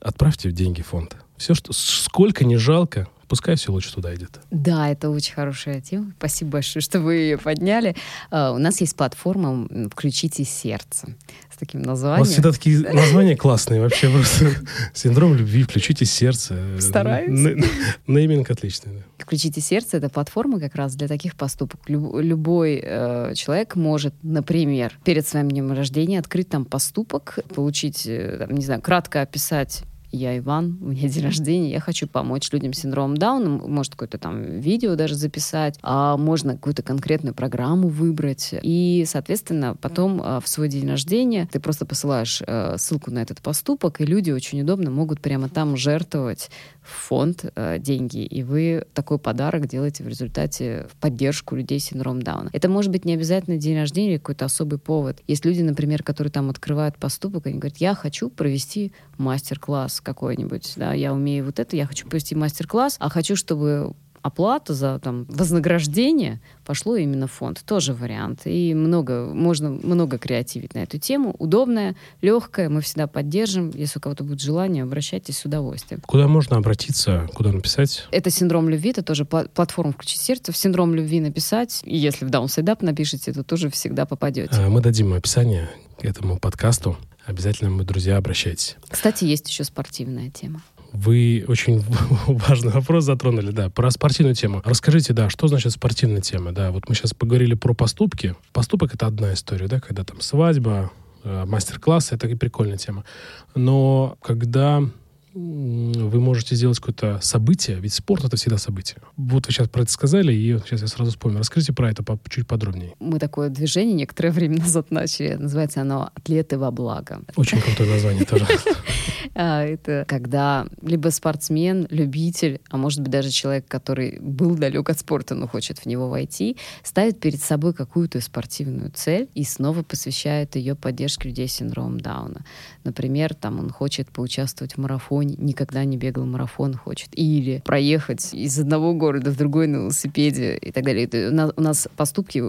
отправьте деньги в фонд. Все, что, сколько не жалко, пускай все лучше туда идет. Да, это очень хорошая тема. Спасибо большое, что вы ее подняли. Uh, у нас есть платформа «Включите сердце» с таким названием. У вас всегда такие названия классные. Вообще просто синдром любви, «Включите сердце». Стараюсь. Нейминг отличный. «Включите сердце» — это платформа как раз для таких поступок. Любой э, человек может, например, перед своим днем рождения открыть там поступок, получить, э, не знаю, кратко описать я Иван, у меня день рождения, я хочу помочь людям с синдромом Дауна, может какое-то там видео даже записать, а можно какую-то конкретную программу выбрать. И, соответственно, потом а, в свой день рождения ты просто посылаешь э, ссылку на этот поступок, и люди очень удобно могут прямо там жертвовать в фонд э, деньги, и вы такой подарок делаете в результате в поддержку людей с синдромом Дауна. Это может быть не обязательно день рождения или какой-то особый повод. Есть люди, например, которые там открывают поступок, они говорят, я хочу провести мастер-класс какой-нибудь, да, я умею вот это, я хочу провести мастер-класс, а хочу, чтобы оплата за там, вознаграждение пошло именно в фонд. Тоже вариант. И много, можно много креативить на эту тему. Удобная, легкая, мы всегда поддержим. Если у кого-то будет желание, обращайтесь с удовольствием. Куда можно обратиться, куда написать? Это синдром любви, это тоже платформа «Включить сердце». В синдром любви написать, и если в Up напишите, то тоже всегда попадете. А, мы дадим описание к этому подкасту. Обязательно мы, друзья, обращайтесь. Кстати, есть еще спортивная тема. Вы очень важный вопрос затронули, да, про спортивную тему. Расскажите, да, что значит спортивная тема? Да, вот мы сейчас поговорили про поступки. Поступок — это одна история, да, когда там свадьба, э, мастер-класс — это и прикольная тема. Но когда вы можете сделать какое-то событие, ведь спорт это всегда событие. Вот вы сейчас про это сказали, и сейчас я сразу вспомнил. Расскажите про это чуть подробнее. Мы такое движение некоторое время назад начали. Называется оно «Атлеты во благо». Очень крутое название тоже. А, это когда либо спортсмен, любитель, а может быть даже человек, который был далек от спорта, но хочет в него войти, ставит перед собой какую-то спортивную цель и снова посвящает ее поддержке людей с синдромом Дауна. Например, там он хочет поучаствовать в марафоне, никогда не бегал марафон, хочет. Или проехать из одного города в другой на велосипеде и так далее. Это у, нас, у нас поступки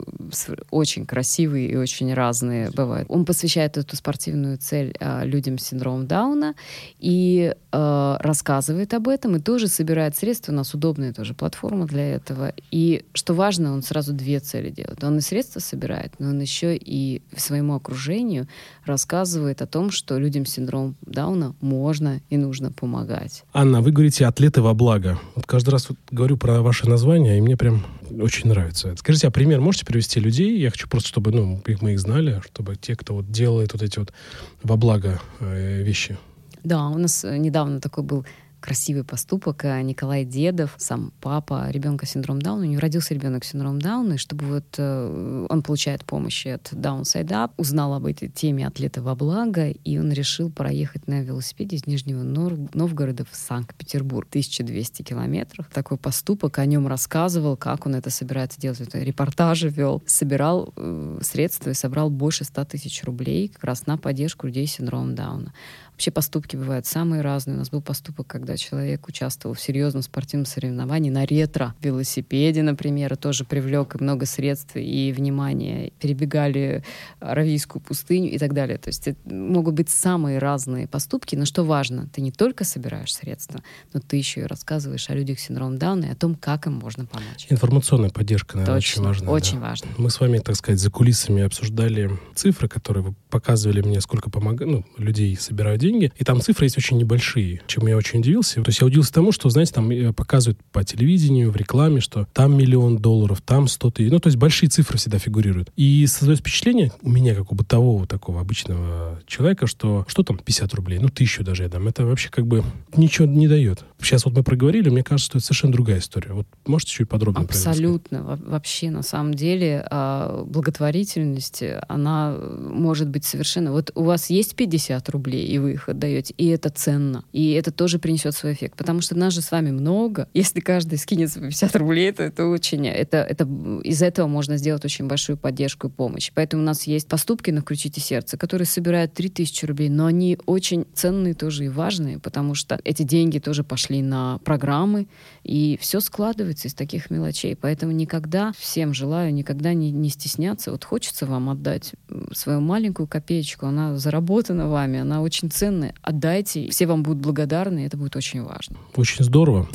очень красивые и очень разные бывают. Он посвящает эту спортивную цель а, людям с синдромом Дауна и э, рассказывает об этом, и тоже собирает средства. У нас удобная тоже платформа для этого. И что важно, он сразу две цели делает. Он и средства собирает, но он еще и своему окружению рассказывает о том, что людям с синдромом Дауна можно и нужно помогать. Анна, вы говорите «атлеты во благо». Вот каждый раз вот говорю про ваше название, и мне прям очень нравится. Скажите, а пример можете привести людей? Я хочу просто, чтобы ну, мы их знали, чтобы те, кто вот делает вот эти вот во благо э, вещи. Да, у нас э, недавно такой был красивый поступок. Э, Николай Дедов, сам папа ребенка с Дауна, у него родился ребенок с Дауна, и чтобы вот э, он получает помощь от Downside Up, узнал об этой теме атлета во благо, и он решил проехать на велосипеде из Нижнего Новгорода в Санкт-Петербург. 1200 километров. Такой поступок, о нем рассказывал, как он это собирается делать. Это репортажи вел, собирал э, средства и собрал больше 100 тысяч рублей как раз на поддержку людей с синдромом Дауна. Вообще поступки бывают самые разные. У нас был поступок, когда человек участвовал в серьезном спортивном соревновании на ретро-велосипеде, например, и тоже привлек много средств и внимания. Перебегали Аравийскую пустыню и так далее. То есть это могут быть самые разные поступки, но что важно, ты не только собираешь средства, но ты еще и рассказываешь о людях с синдромом Дауна и о том, как им можно помочь. Информационная поддержка, наверное, Точно, очень важна. Очень да. важно. Мы с вами, так сказать, за кулисами обсуждали цифры, которые вы показывали мне, сколько помог... ну, людей собирают деньги деньги, и там цифры есть очень небольшие, чем я очень удивился. То есть я удивился тому, что, знаете, там э, показывают по телевидению, в рекламе, что там миллион долларов, там 100 тысяч. Ну, то есть большие цифры всегда фигурируют. И создается впечатление у меня, как у бытового такого обычного человека, что что там 50 рублей, ну, тысячу даже я дам. Это вообще как бы ничего не дает. Сейчас вот мы проговорили, мне кажется, что это совершенно другая история. Вот можете чуть подробнее Абсолютно. Вообще, на самом деле, а, благотворительность, она может быть совершенно... Вот у вас есть 50 рублей, и вы их отдаете, и это ценно. И это тоже принесет свой эффект. Потому что нас же с вами много. Если каждый скинет 50 рублей, то это очень... Это, это, из этого можно сделать очень большую поддержку и помощь. Поэтому у нас есть поступки на «Включите сердце», которые собирают 3000 рублей, но они очень ценные тоже и важные, потому что эти деньги тоже пошли на программы, и все складывается из таких мелочей. Поэтому никогда, всем желаю, никогда не, не стесняться. Вот хочется вам отдать свою маленькую копеечку, она заработана вами, она очень ценная, ценны, отдайте, все вам будут благодарны, и это будет очень важно. Очень здорово.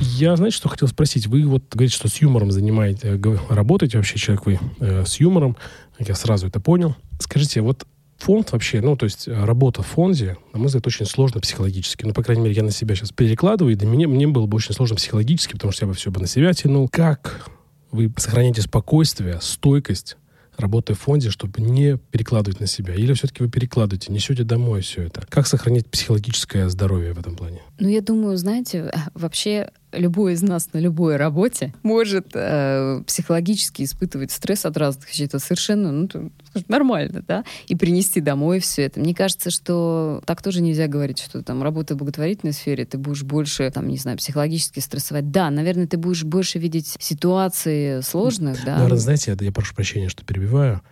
Я, знаете, что хотел спросить? Вы вот говорите, что с юмором занимаете, э, работаете вообще, человек вы э, с юмором. Я сразу это понял. Скажите, вот фонд вообще, ну, то есть э, работа в фонде, на мой взгляд, очень сложно психологически. Ну, по крайней мере, я на себя сейчас перекладываю, и для меня мне было бы очень сложно психологически, потому что я бы все бы на себя тянул. Как вы сохраняете спокойствие, стойкость работая в фонде, чтобы не перекладывать на себя? Или все-таки вы перекладываете, несете домой все это? Как сохранить психологическое здоровье в этом плане? Ну, я думаю, знаете, вообще любой из нас на любой работе может э, психологически испытывать стресс от разных вещей. Это совершенно ну, нормально, да? И принести домой все это. Мне кажется, что так тоже нельзя говорить, что там работа в благотворительной сфере, ты будешь больше, там, не знаю, психологически стрессовать. Да, наверное, ты будешь больше видеть ситуации сложных, да? Наверное, знаете, я прошу прощения, что перебиваю.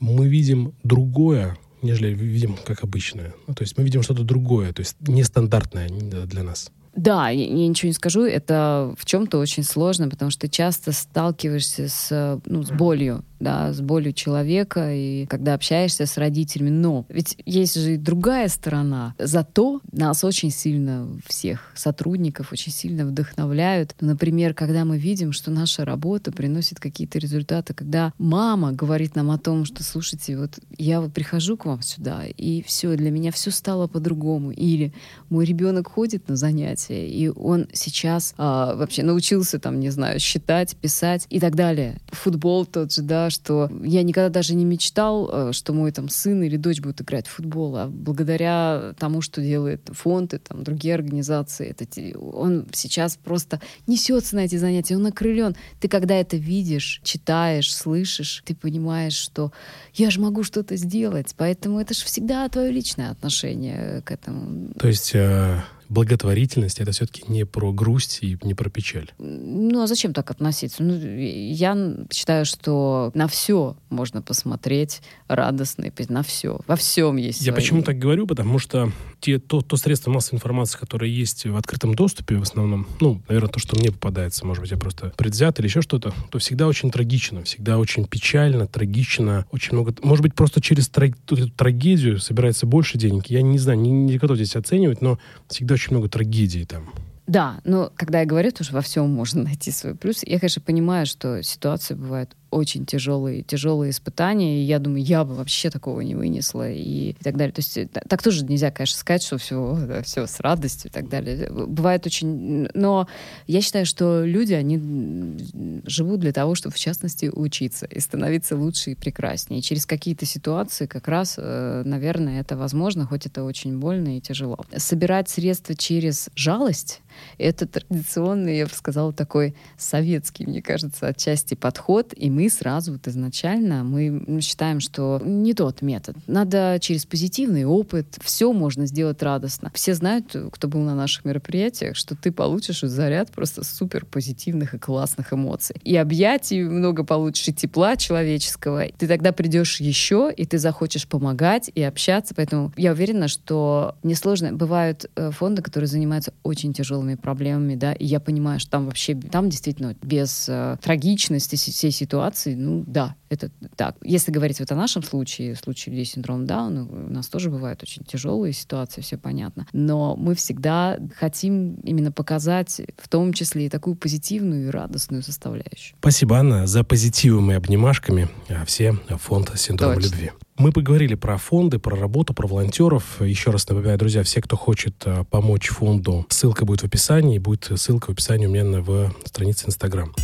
Мы видим другое, нежели видим как обычное. Ну, то есть мы видим что-то другое, то есть нестандартное для нас. Да, я, я ничего не скажу, это в чем-то очень сложно, потому что часто сталкиваешься с, ну, с болью, да, с болью человека, и когда общаешься с родителями. Но ведь есть же и другая сторона. Зато нас очень сильно, всех сотрудников, очень сильно вдохновляют. Например, когда мы видим, что наша работа приносит какие-то результаты, когда мама говорит нам о том, что, слушайте, вот я вот прихожу к вам сюда, и все, для меня все стало по-другому. Или мой ребенок ходит на занятия, и он сейчас а, вообще научился там, не знаю, считать, писать и так далее. Футбол тот же, да, что я никогда даже не мечтал, э, что мой там сын или дочь будут играть в футбол, а благодаря тому, что делает фонд и там другие организации, это, он сейчас просто несется на эти занятия, он окрылен. Ты когда это видишь, читаешь, слышишь, ты понимаешь, что я же могу что-то сделать, поэтому это же всегда твое личное отношение к этому. То есть э, благотворительность это все-таки не про грусть и не про печаль. Ну а зачем так относиться? Ну, я считаю, что на все можно посмотреть радостно, на все. Во всем есть. Я свои... почему так говорю? Потому что те, то, то средство массовой информации, которое есть в открытом доступе в основном, ну, наверное, то, что мне попадается, может быть, я просто предвзят или еще что-то, то всегда очень трагично, всегда очень печально, трагично, очень много... Может быть, просто через траг... эту трагедию собирается больше денег. Я не знаю, не, не готов здесь оценивать, но всегда очень много трагедий там. Да, но когда я говорю, то что во всем можно найти свой плюс, я, конечно, понимаю, что ситуации бывают очень тяжелые, тяжелые испытания, и я думаю, я бы вообще такого не вынесла, и, и так далее. То есть так тоже нельзя, конечно, сказать, что все, да, все с радостью и так далее. Бывает очень... Но я считаю, что люди, они живут для того, чтобы, в частности, учиться и становиться лучше и прекраснее. И через какие-то ситуации как раз, э, наверное, это возможно, хоть это очень больно и тяжело. Собирать средства через жалость — это традиционный, я бы сказала, такой советский, мне кажется, отчасти подход, и мы сразу вот изначально мы считаем, что не тот метод. Надо через позитивный опыт, все можно сделать радостно. Все знают, кто был на наших мероприятиях, что ты получишь заряд просто супер позитивных и классных эмоций. И объятий много получишь, и тепла человеческого. Ты тогда придешь еще, и ты захочешь помогать и общаться. Поэтому я уверена, что несложно. Бывают э, фонды, которые занимаются очень тяжелыми проблемами, да, и я понимаю, что там вообще, там действительно без э, трагичности всей ситуации ситуации, ну да, это так. Если говорить вот о нашем случае, в случае людей с синдромом Дауна, у нас тоже бывают очень тяжелые ситуации, все понятно. Но мы всегда хотим именно показать в том числе и такую позитивную и радостную составляющую. Спасибо, Анна, за позитивом и обнимашками. А все фонд синдрома Точно. любви. Мы поговорили про фонды, про работу, про волонтеров. Еще раз напоминаю, друзья, все, кто хочет а, помочь фонду, ссылка будет в описании, будет ссылка в описании у меня на в странице Инстаграм.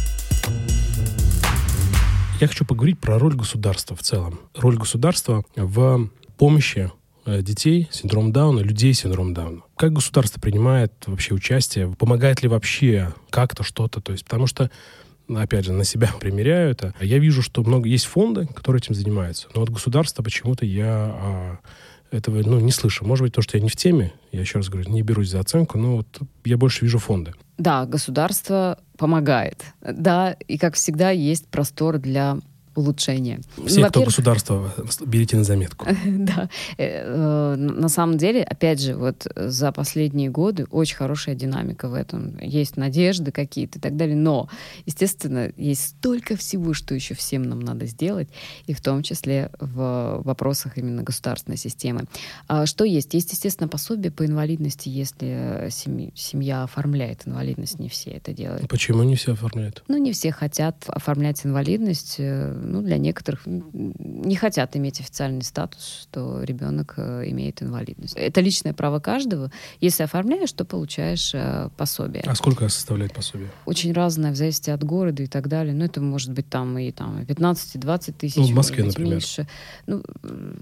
Я хочу поговорить про роль государства в целом. Роль государства в помощи э, детей с синдромом Дауна, людей с синдромом Дауна. Как государство принимает вообще участие? Помогает ли вообще как-то что-то? То есть, потому что опять же, на себя примеряю это. Я вижу, что много есть фонды, которые этим занимаются. Но от государства почему-то я а, этого ну, не слышу. Может быть, то, что я не в теме, я еще раз говорю, не берусь за оценку, но вот я больше вижу фонды. Да, государство помогает. Да, и как всегда есть простор для улучшения. Все, ну, кто государство, берите на заметку. Да. Э, э, на самом деле, опять же, вот за последние годы очень хорошая динамика в этом. Есть надежды какие-то и так далее. Но, естественно, есть столько всего, что еще всем нам надо сделать, и в том числе в вопросах именно государственной системы. А что есть? Есть, естественно, пособие по инвалидности, если семья оформляет инвалидность. Не все это делают. Почему не все оформляют? Ну, не все хотят оформлять инвалидность э, ну, для некоторых не хотят иметь официальный статус, что ребенок э, имеет инвалидность. Это личное право каждого. Если оформляешь, то получаешь э, пособие. А сколько составляет пособие? Очень разное, в зависимости от города и так далее. Ну, это может быть там и там 15-20 тысяч. Ну, в Москве, например. Меньше. Ну,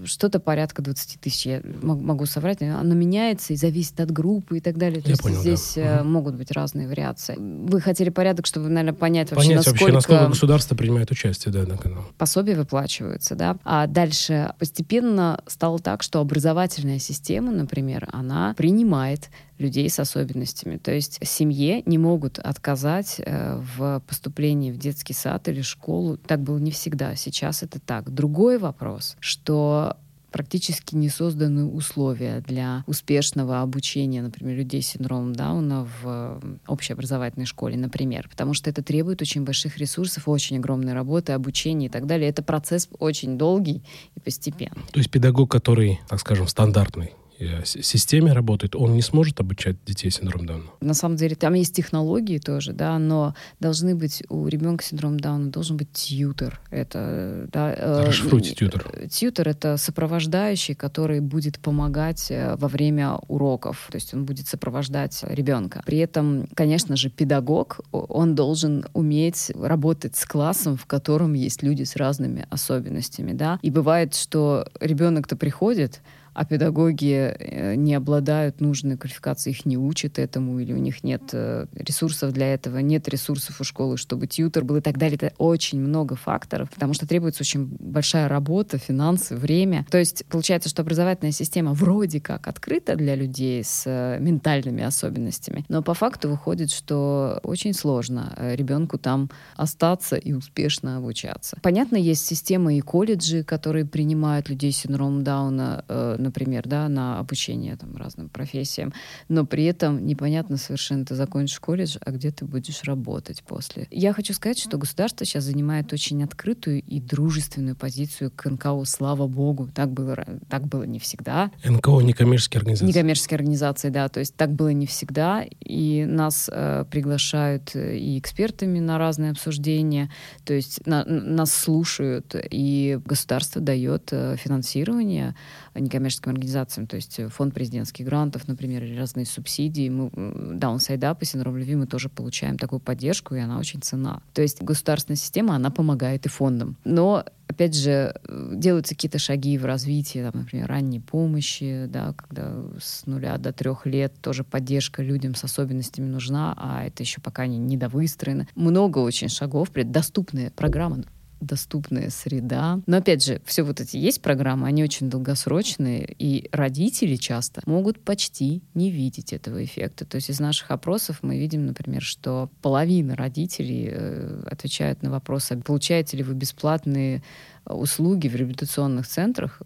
что-то порядка 20 тысяч. Я могу соврать. Оно меняется и зависит от группы и так далее. То я есть понял, здесь да. Угу. могут быть разные вариации. Вы хотели порядок, чтобы, наверное, понять вообще, понять насколько... вообще, насколько государство принимает участие, да, канал. Пособия выплачиваются, да. А дальше постепенно стало так, что образовательная система, например, она принимает людей с особенностями. То есть семье не могут отказать э, в поступлении в детский сад или школу. Так было не всегда. Сейчас это так. Другой вопрос, что практически не созданы условия для успешного обучения, например, людей с синдромом Дауна в общеобразовательной школе, например, потому что это требует очень больших ресурсов, очень огромной работы, обучения и так далее. Это процесс очень долгий и постепенный. То есть педагог, который, так скажем, стандартный, э, системе работает, он не сможет обучать детей с синдромом Дауна? На самом деле там есть технологии тоже, да, но должны быть у ребенка с синдромом Дауна должен быть тьютер. Это, да, э, Расшифруйте тьютер. Тьютер — это сопровождающий, который будет помогать э, во время уроков. То есть он будет сопровождать ребенка. При этом, конечно же, педагог, он должен уметь работать с классом, в котором есть люди с разными особенностями, да. И бывает, что ребенок-то приходит, а педагоги э, не обладают нужной квалификацией, их не учат этому, или у них нет э, ресурсов для этого, нет ресурсов у школы, чтобы тьютер был и так далее. Это очень много факторов, потому что требуется очень большая работа, финансы, время. То есть получается, что образовательная система вроде как открыта для людей с э, ментальными особенностями, но по факту выходит, что очень сложно ребенку там остаться и успешно обучаться. Понятно, есть системы и колледжи, которые принимают людей с синдромом Дауна например, да, на обучение там, разным профессиям, но при этом непонятно совершенно, ты закончишь колледж, а где ты будешь работать после. Я хочу сказать, что государство сейчас занимает очень открытую и дружественную позицию к НКО, слава богу. Так было, так было не всегда. НКО — некоммерческие организации. Некоммерческие организации, да. То есть так было не всегда. И нас э, приглашают э, и экспертами на разные обсуждения. То есть на, нас слушают, и государство дает э, финансирование некоммерческим организациям, то есть фонд президентских грантов, например, или разные субсидии. Мы, Downside Up и Синдром любви мы тоже получаем такую поддержку, и она очень цена. То есть государственная система, она помогает и фондам. Но опять же, делаются какие-то шаги в развитии, там, например, ранней помощи, да, когда с нуля до трех лет тоже поддержка людям с особенностями нужна, а это еще пока не недовыстроено. Много очень шагов, доступные программы доступная среда. Но опять же, все вот эти есть программы, они очень долгосрочные, и родители часто могут почти не видеть этого эффекта. То есть из наших опросов мы видим, например, что половина родителей э, отвечают на вопрос, а получаете ли вы бесплатные услуги в реабилитационных центрах?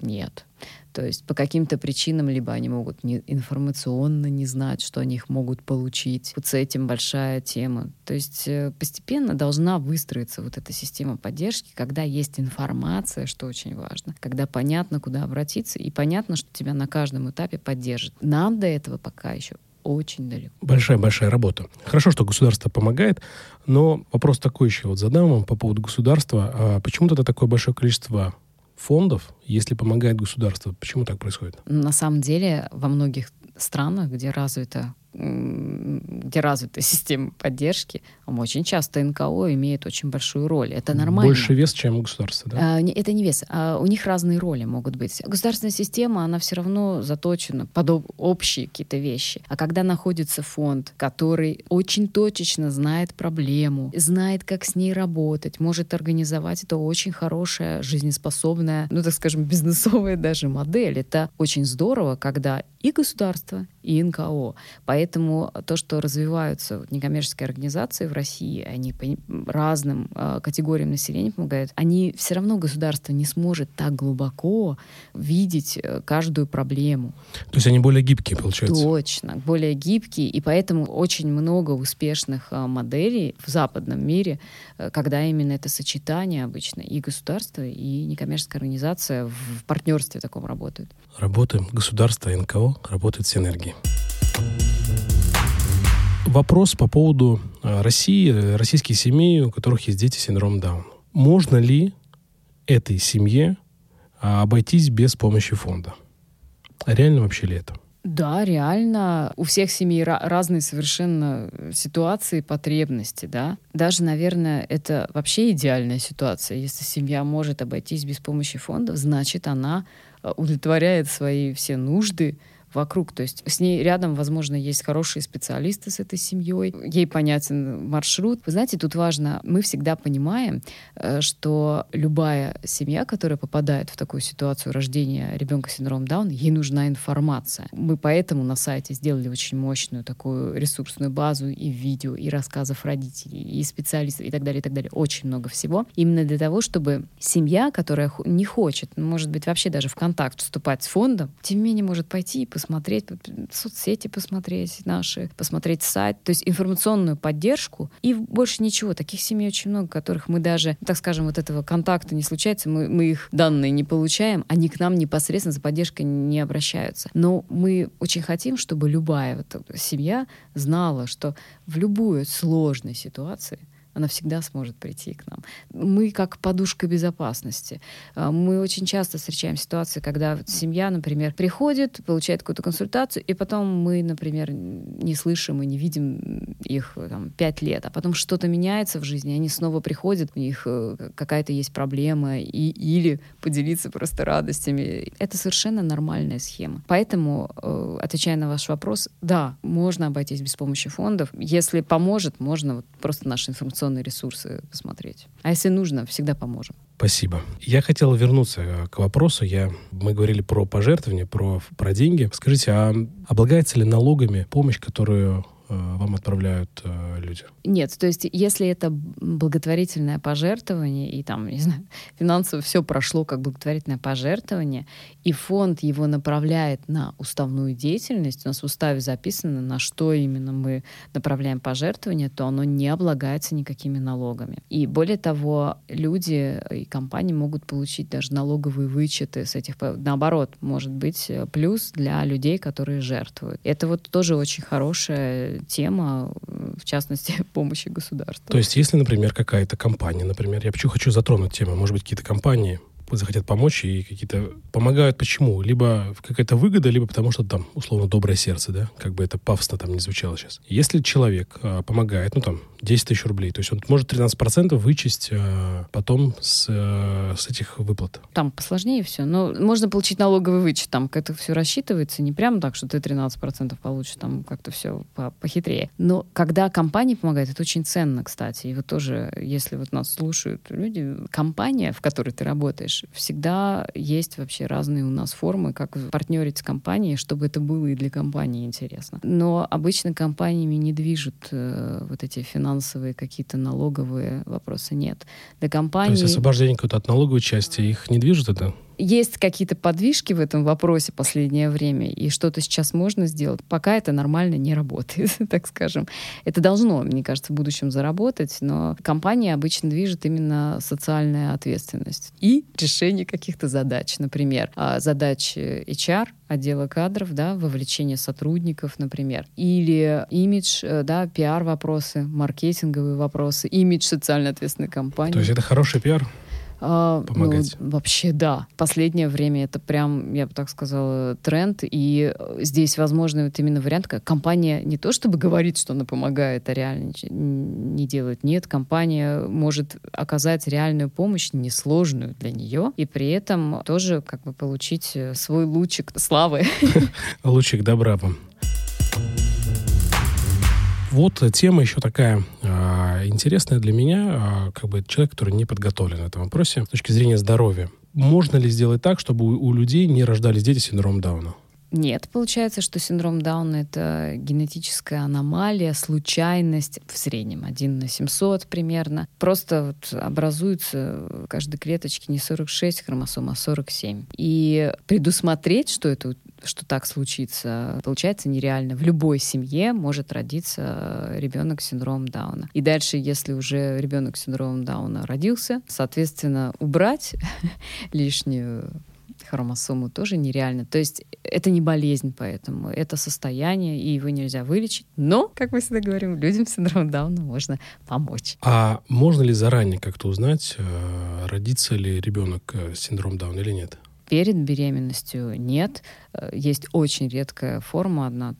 Нет. То есть по каким-то причинам либо они могут не, информационно не знать, что они их могут получить. Вот с этим большая тема. То есть э, постепенно должна выстроиться вот эта система поддержки, когда есть информация, что очень важно, когда понятно, куда обратиться, и понятно, что тебя на каждом этапе поддержат. Нам до этого пока еще очень далеко. Большая-большая работа. Хорошо, что государство помогает, но вопрос такой еще вот задам вам по поводу государства. А почему тогда такое большое количество фондов, если помогает государство. Почему так происходит? На самом деле во многих странах, где развита где развита система поддержки, очень часто НКО имеет очень большую роль. Это нормально. Больше вес, чем у государства, да? А, это не вес. А у них разные роли могут быть. Государственная система, она все равно заточена под общие какие-то вещи. А когда находится фонд, который очень точечно знает проблему, знает, как с ней работать, может организовать, это очень хорошая, жизнеспособная, ну, так скажем, бизнесовая даже модель. Это очень здорово, когда и государство, и НКО. Поэтому то, что развиваются некоммерческие организации в России, они по разным э, категориям населения помогают, они все равно государство не сможет так глубоко видеть э, каждую проблему. То есть они более гибкие, получается? Точно, более гибкие, и поэтому очень много успешных э, моделей в западном мире, э, когда именно это сочетание обычно и государство, и некоммерческая организация в партнерстве таком работают. Работаем, государство, НКО, работает синергия. Вопрос по поводу э, России, российских семей, у которых есть дети с синдромом Дауна. Можно ли этой семье а, обойтись без помощи фонда? Реально вообще ли это? Да, реально. У всех семей разные совершенно ситуации, потребности, да. Даже, наверное, это вообще идеальная ситуация. Если семья может обойтись без помощи фондов, значит, она э, удовлетворяет свои все нужды, вокруг. То есть с ней рядом, возможно, есть хорошие специалисты с этой семьей, ей понятен маршрут. Вы знаете, тут важно, мы всегда понимаем, э, что любая семья, которая попадает в такую ситуацию рождения ребенка с синдромом Дауна, ей нужна информация. Мы поэтому на сайте сделали очень мощную такую ресурсную базу и видео, и рассказов родителей, и специалистов, и так далее, и так далее. Очень много всего. Именно для того, чтобы семья, которая не хочет, может быть, вообще даже в контакт вступать с фондом, тем не менее может пойти и посмотреть, соцсети посмотреть наши, посмотреть сайт, то есть информационную поддержку и больше ничего. Таких семей очень много, которых мы даже, так скажем, вот этого контакта не случается, мы, мы их данные не получаем, они к нам непосредственно за поддержкой не обращаются. Но мы очень хотим, чтобы любая вот семья знала, что в любой сложной ситуации она всегда сможет прийти к нам. Мы как подушка безопасности. А, мы очень часто встречаем ситуации, когда семья, например, приходит, получает какую-то консультацию, и потом мы, например, не слышим и не видим их там, пять лет, а потом что-то меняется в жизни, они снова приходят, у них э, какая-то есть проблема, и, или поделиться просто радостями. Это совершенно нормальная схема. Поэтому, э, отвечая на ваш вопрос, да, можно обойтись без помощи фондов. Если поможет, можно вот просто наш информационный информационные ресурсы посмотреть. А если нужно, всегда поможем. Спасибо. Я хотел вернуться э, к вопросу. Я, мы говорили про пожертвования, про, про деньги. Скажите, а облагается ли налогами помощь, которую вам отправляют э, люди? Нет, то есть если это благотворительное пожертвование, и там, не знаю, финансово все прошло как благотворительное пожертвование, и фонд его направляет на уставную деятельность, у нас в уставе записано, на что именно мы направляем пожертвование, то оно не облагается никакими налогами. И более того, люди и компании могут получить даже налоговые вычеты с этих... Наоборот, может быть э, плюс для людей, которые жертвуют. Это вот тоже очень хорошая тема, в частности, помощи государства. То есть, если, например, какая-то компания, например, я почему хочу затронуть тему, может быть, какие-то компании захотят помочь и какие-то помогают почему? Либо какая-то выгода, либо потому что там, условно, доброе сердце, да? Как бы это пафосно там не звучало сейчас. Если человек а, помогает, ну там, 10 тысяч рублей, то есть он может 13% вычесть а, потом с, а, с этих выплат. Там посложнее все, но можно получить налоговый вычет, там как-то все рассчитывается, не прямо так, что ты 13% получишь, там как-то все по похитрее. Но когда компания помогает, это очень ценно, кстати. И вот тоже, если вот нас слушают люди, компания, в которой ты работаешь, всегда есть вообще разные у нас формы, как партнерить с компанией, чтобы это было и для компании интересно. Но обычно компаниями не движут э, вот эти финансовые какие-то налоговые вопросы. Нет. Для компании... То есть освобождение какой-то от налоговой части их не движет это? Есть какие-то подвижки в этом вопросе последнее время, и что-то сейчас можно сделать, пока это нормально не работает, так скажем. Это должно, мне кажется, в будущем заработать, но компания обычно движет именно социальная ответственность и решение каких-то задач. Например, а, задач HR, отдела кадров, да, вовлечение сотрудников, например, или имидж, э, да, пиар-вопросы, маркетинговые вопросы, имидж социально ответственной компании. То есть это хороший пиар? А, помогать? Ну, вообще, да. Последнее время это прям, я бы так сказала, тренд. И э, здесь, возможно, вот именно вариант, как компания не то чтобы говорит, что она помогает, а реально не делает. Нет, компания может оказать реальную помощь, несложную для нее, и при этом тоже как бы получить э, свой лучик славы. Лучик добра вам. Вот тема еще такая э, интересная для меня, э, как бы человек, который не подготовлен в этом вопросе с точки зрения здоровья. Можно ли сделать так, чтобы у, у людей не рождались дети с синдромом Дауна? Нет, получается, что синдром Дауна — это генетическая аномалия, случайность в среднем 1 на 700 примерно. Просто вот образуется в каждой клеточке не 46 хромосом, а 47. И предусмотреть, что это что так случится, получается нереально. В любой семье может родиться ребенок с синдромом Дауна. И дальше, если уже ребенок с синдромом Дауна родился, соответственно, убрать лишнюю хромосому тоже нереально. То есть это не болезнь, поэтому это состояние, и его нельзя вылечить. Но, как мы всегда говорим, людям с синдромом Дауна можно помочь. А можно ли заранее как-то узнать, э, родится ли ребенок э, с синдромом Дауна или нет? Перед беременностью нет. Э, есть очень редкая форма, одна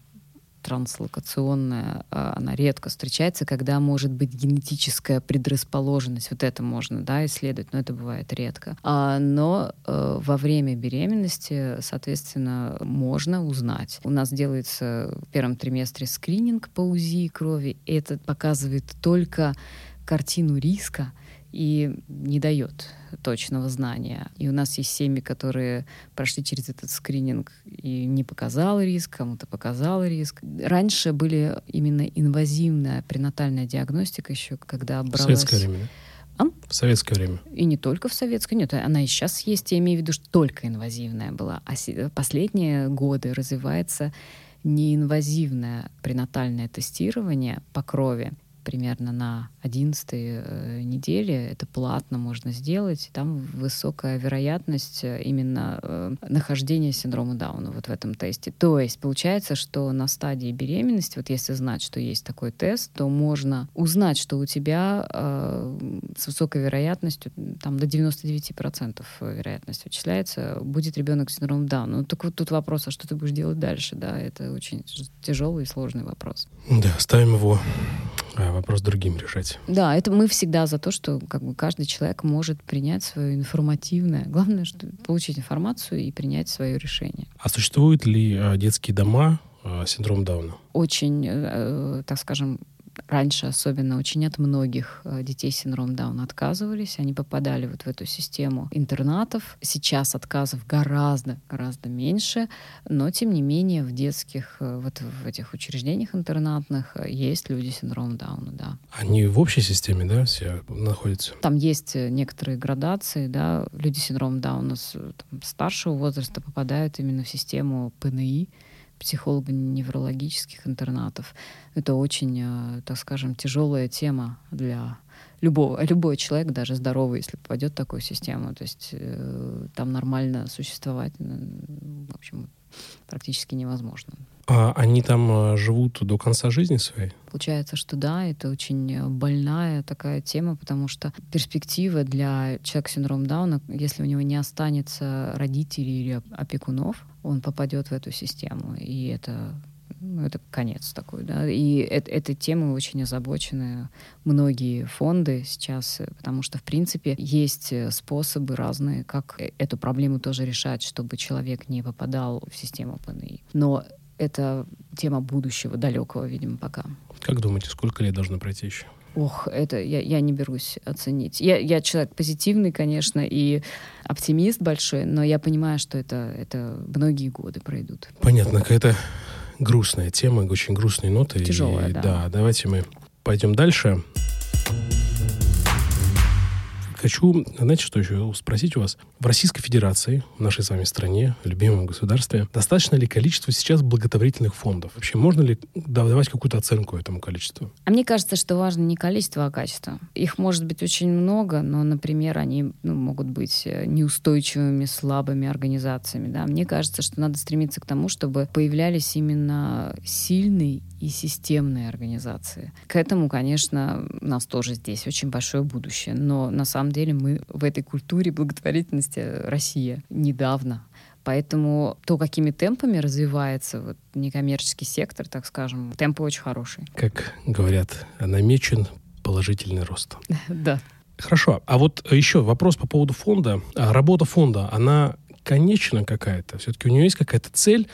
транслокационная, а, она редко встречается, когда может быть генетическая предрасположенность. Вот это можно да, исследовать, но это бывает редко. А, но э, во время беременности, соответственно, можно узнать. У нас делается в первом триместре скрининг по УЗИ крови. Это показывает только картину риска, и не дает точного знания. И у нас есть семьи, которые прошли через этот скрининг и не показал риск, кому-то показал риск. Раньше были именно инвазивная пренатальная диагностика еще, когда бралась... Советское время, В советское время. И не только в советское, нет, она и сейчас есть, я имею в виду, что только инвазивная была. А последние годы развивается неинвазивное пренатальное тестирование по крови примерно на 11 э, неделе. Это платно можно сделать. Там высокая вероятность э, именно э, нахождения синдрома Дауна вот в этом тесте. То есть получается, что на стадии беременности, вот если знать, что есть такой тест, то можно узнать, что у тебя э, с высокой вероятностью, там до 99% вероятность вычисляется, будет ребенок с синдромом Дауна. Ну, так вот тут вопрос, а что ты будешь делать дальше? Да, это очень тяжелый и сложный вопрос. Да, ставим его а вопрос другим решать. Да, это мы всегда за то, что как бы каждый человек может принять свое информативное. Главное, что получить информацию и принять свое решение. А существуют ли а, детские дома а, синдром Дауна? Очень, э, э так скажем, раньше особенно очень от многих э, детей с синдромом Дауна отказывались. Они попадали вот в эту систему интернатов. Сейчас отказов гораздо, гораздо меньше, но тем не менее в детских, э, вот в этих учреждениях интернатных э, есть люди с синдромом Дауна, да. Они в общей системе, да, все находятся? Там есть некоторые градации, да. Люди с синдромом Дауна с там, старшего возраста попадают именно в систему ПНИ, психолого-неврологических интернатов. Это очень, э, так скажем, тяжелая тема для любого, любой человек, даже здоровый, если попадет в такую систему, то есть э, там нормально существовать, в общем, практически невозможно. А они там э, живут до конца жизни своей? Получается, что да, это очень больная такая тема, потому что перспектива для человека с синдромом Дауна, если у него не останется родителей или опекунов, он попадет в эту систему. И это ну, это конец такой, да. И это, этой темой очень озабочены многие фонды сейчас, потому что, в принципе, есть способы разные, как эту проблему тоже решать, чтобы человек не попадал в систему ПНИ. Но это тема будущего, далекого, видимо, пока. Как думаете, сколько лет должно пройти еще? Ох, это я, я не берусь оценить. Я, я человек позитивный, конечно, и оптимист большой, но я понимаю, что это, это многие годы пройдут. Понятно, какая-то грустная тема, очень грустные ноты. Тяжелая, и, да. Да, давайте мы пойдем дальше. Хочу, знаете, что еще спросить у вас? В Российской Федерации, в нашей с вами стране, любимом государстве, достаточно ли количество сейчас благотворительных фондов? Вообще, можно ли давать какую-то оценку этому количеству? А мне кажется, что важно не количество, а качество. Их может быть очень много, но, например, они ну, могут быть э, неустойчивыми, слабыми организациями. Да? Мне кажется, что надо стремиться к тому, чтобы появлялись именно сильные и системные организации. К этому, конечно, у нас тоже здесь очень большое будущее. Но на самом деле мы в этой культуре благотворительности Россия недавно. Поэтому то, какими темпами развивается вот некоммерческий сектор, так скажем, темпы очень хорошие. Как говорят, намечен положительный рост. Да. Хорошо. А вот еще вопрос по поводу фонда. А работа фонда, она конечна какая-то? Все-таки у нее есть какая-то цель?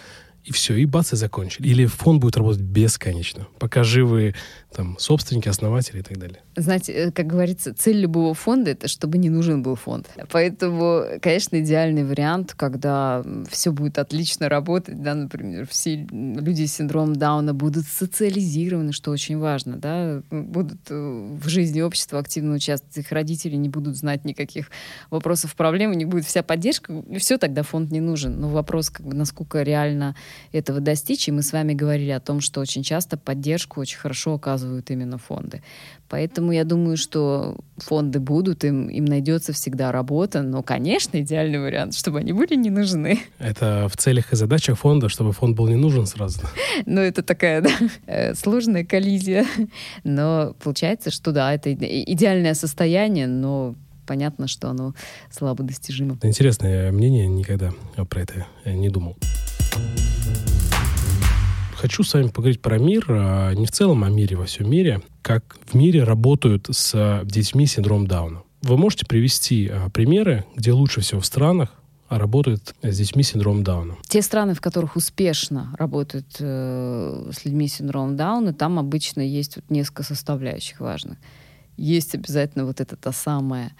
И все, и бац, и закончили. Или фонд будет работать бесконечно, пока живы там собственники, основатели и так далее. Знаете, э, как говорится, цель любого фонда — это чтобы не нужен был фонд. Поэтому, конечно, идеальный вариант, когда все будет отлично работать, да, например, все люди с синдромом Дауна будут социализированы, что очень важно, да, будут э, в жизни общества активно участвовать, их родители не будут знать никаких вопросов, проблем, не будет вся поддержка, и все, тогда фонд не нужен. Но вопрос, как бы, насколько реально этого достичь. И мы с вами говорили о том, что очень часто поддержку очень хорошо оказывают именно фонды. Поэтому я думаю, что фонды будут, им, им найдется всегда работа, но, конечно, идеальный вариант, чтобы они были не нужны. Это в целях и задачах фонда, чтобы фонд был не нужен сразу? Ну, это такая, да, э, сложная коллизия. Но получается, что да, это идеальное состояние, но понятно, что оно слабо достижимо. Интересное мнение, никогда про это не думал хочу с вами поговорить про мир, а не в целом о мире, во всем мире, как в мире работают с детьми с синдромом Дауна. Вы можете привести а, примеры, где лучше всего в странах работают с детьми с синдромом Дауна? Те страны, в которых успешно работают э, с людьми с синдромом Дауна, там обычно есть вот несколько составляющих важных. Есть обязательно вот эта та самая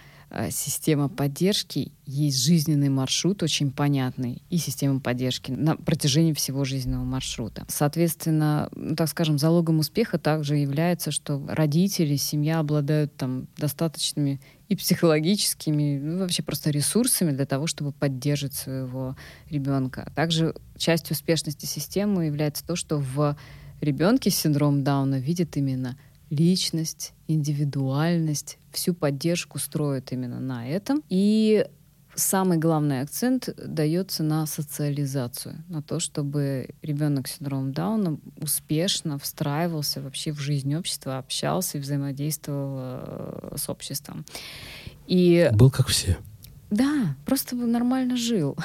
система поддержки, есть жизненный маршрут очень понятный и система поддержки на протяжении всего жизненного маршрута. Соответственно, ну, так скажем, залогом успеха также является, что родители, семья обладают там достаточными и психологическими, ну, вообще просто ресурсами для того, чтобы поддерживать своего ребенка. Также частью успешности системы является то, что в ребенке с синдромом Дауна видят именно личность, индивидуальность, всю поддержку строят именно на этом. И самый главный акцент дается на социализацию, на то, чтобы ребенок с синдромом Дауна успешно встраивался вообще в жизнь общества, общался и взаимодействовал э, с обществом. И... Был как все. Да, просто нормально жил.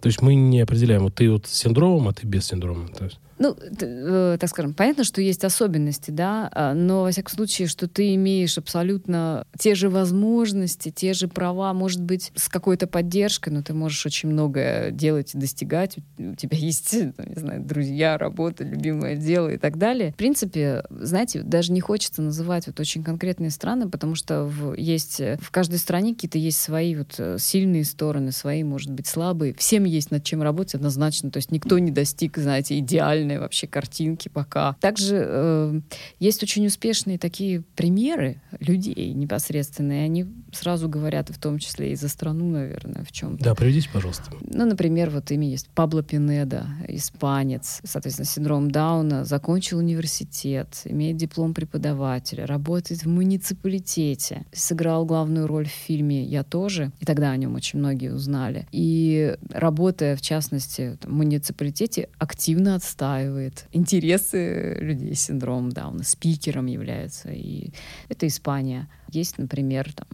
То есть мы не определяем, вот ты вот с синдромом, а ты без синдрома. То есть ну, э, так скажем, понятно, что есть особенности, да, а, но, во всяком случае, что ты имеешь абсолютно те же возможности, те же права, может быть, с какой-то поддержкой, но ты можешь очень многое делать и достигать. У тебя есть, ну, не знаю, друзья, работа, любимое дело и так далее. В принципе, знаете, даже не хочется называть вот очень конкретные страны, потому что в, есть в каждой стране какие-то есть свои вот э, сильные стороны, свои, может быть, слабые. Всем есть над чем работать однозначно. То есть никто не достиг, знаете, идеально идеальной вообще картинки пока. Также э, есть очень успешные такие примеры людей непосредственные. Они сразу говорят, в том числе и за страну, наверное, в чем. Да, приведите, пожалуйста. Ну, например, вот имя есть Пабло Пинеда, испанец, соответственно, синдром Дауна, закончил университет, имеет диплом преподавателя, работает в муниципалитете, сыграл главную роль в фильме «Я тоже», и тогда о нем очень многие узнали. И работая, в частности, в муниципалитете, активно отстаивал отстаивает интересы людей с синдромом Дауна, спикером является. И это Испания. Есть, например, там,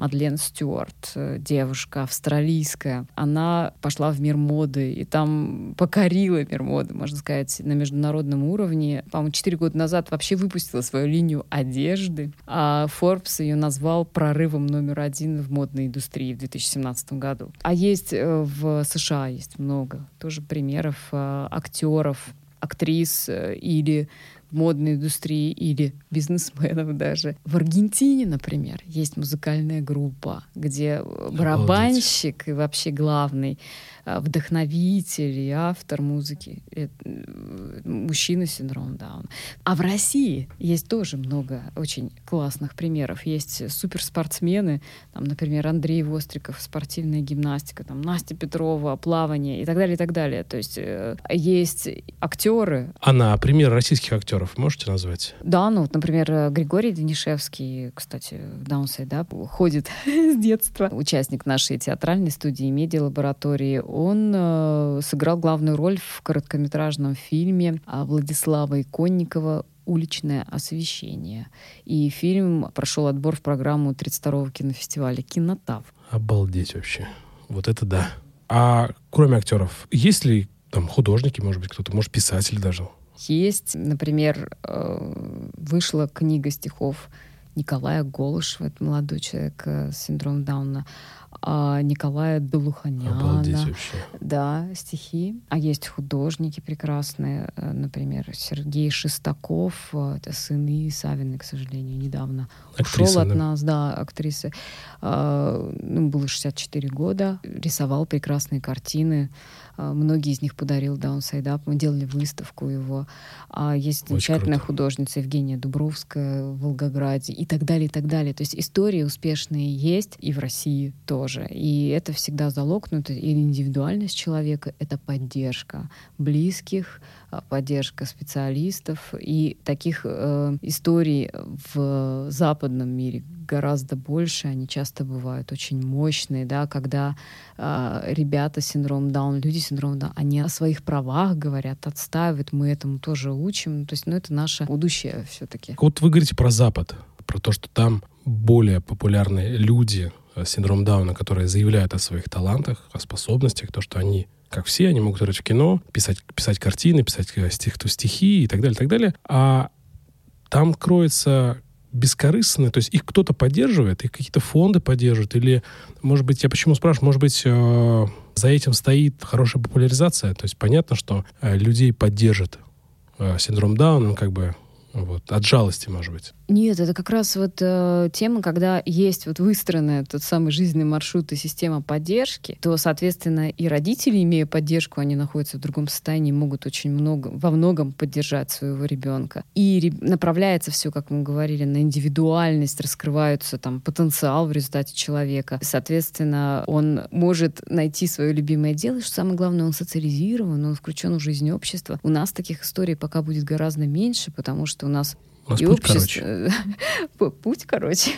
Мадлен Стюарт, э, девушка австралийская. Она пошла в мир моды и там покорила мир моды, можно сказать, на международном уровне. По-моему, четыре года назад вообще выпустила свою линию одежды. А Forbes ее назвал прорывом номер один в модной индустрии в 2017 году. А есть э, в США есть много тоже примеров э, актеров, актрис или модной индустрии или бизнесменов даже. В Аргентине, например, есть музыкальная группа, где барабанщик и вообще главный вдохновитель и автор музыки, это мужчина с синдромом Дауна. А в России есть тоже много очень классных примеров. Есть суперспортсмены, там, например, Андрей Востриков, спортивная гимнастика, там, Настя Петрова, плавание и так далее, и так далее. То есть э, есть актеры. А на пример российских актеров можете назвать? Да, ну вот, например, Григорий Денишевский, кстати, в Даунсе, да, ходит с детства, участник нашей театральной студии, медиалаборатории он э, сыграл главную роль в короткометражном фильме а, Владислава Иконникова уличное освещение. И фильм прошел отбор в программу 32-го кинофестиваля «Кинотав». Обалдеть вообще. Вот это да. А кроме актеров, есть ли там художники, может быть, кто-то, может, писатель даже? Есть, например, э, вышла книга стихов Николая Голышева, это молодой человек э, с синдромом Дауна а, Николая Белуханяна. Да, стихи. А есть художники прекрасные, э, например, Сергей Шестаков, э, это сын И Савины, к сожалению, недавно актриса, ушел от да? нас, да, актрисы. А, ну, было 64 года, рисовал прекрасные картины. А, многие из них подарил Даунсайд Ап. Мы делали выставку его. А есть замечательная художница Евгения Дубровская в Волгограде и так далее, и так далее. То есть истории успешные есть и в России тоже. И это всегда залог, ну, это и индивидуальность человека, это поддержка близких, поддержка специалистов. И таких э, историй в западном мире гораздо больше. Они часто бывают очень мощные, да, когда э, ребята с синдромом Даун, люди с синдромом Даун, они о своих правах говорят, отстаивают. Мы этому тоже учим. То есть, ну, это наше будущее все-таки. Вот вы говорите про Запад, про то, что там более популярные люди с синдромом Дауна, которые заявляют о своих талантах, о способностях, то, что они как все, они могут играть в кино, писать, писать картины, писать э, стих, стихи и так далее, и так далее. А там кроется бескорыстно, то есть их кто-то поддерживает, их какие-то фонды поддерживают, или, может быть, я почему спрашиваю, может быть, э, за этим стоит хорошая популяризация, то есть понятно, что э, людей поддержит э, синдром Дауна, ну, как бы Вот, от жалости, может быть. Нет, это как раз вот э, тема, когда есть вот выстроенный тот самый жизненный маршрут и система поддержки, то, соответственно, и родители, имея поддержку, они находятся в другом состоянии, могут очень много, во многом поддержать своего ребенка. И направляется все, как мы говорили, на индивидуальность, раскрываются там потенциал в результате человека. Соответственно, он может найти свое любимое дело, что самое главное, он социализирован, он включен в жизнь общества. У нас таких историй пока будет гораздо меньше, потому что у нас у нас и путь общество... короче. путь короче.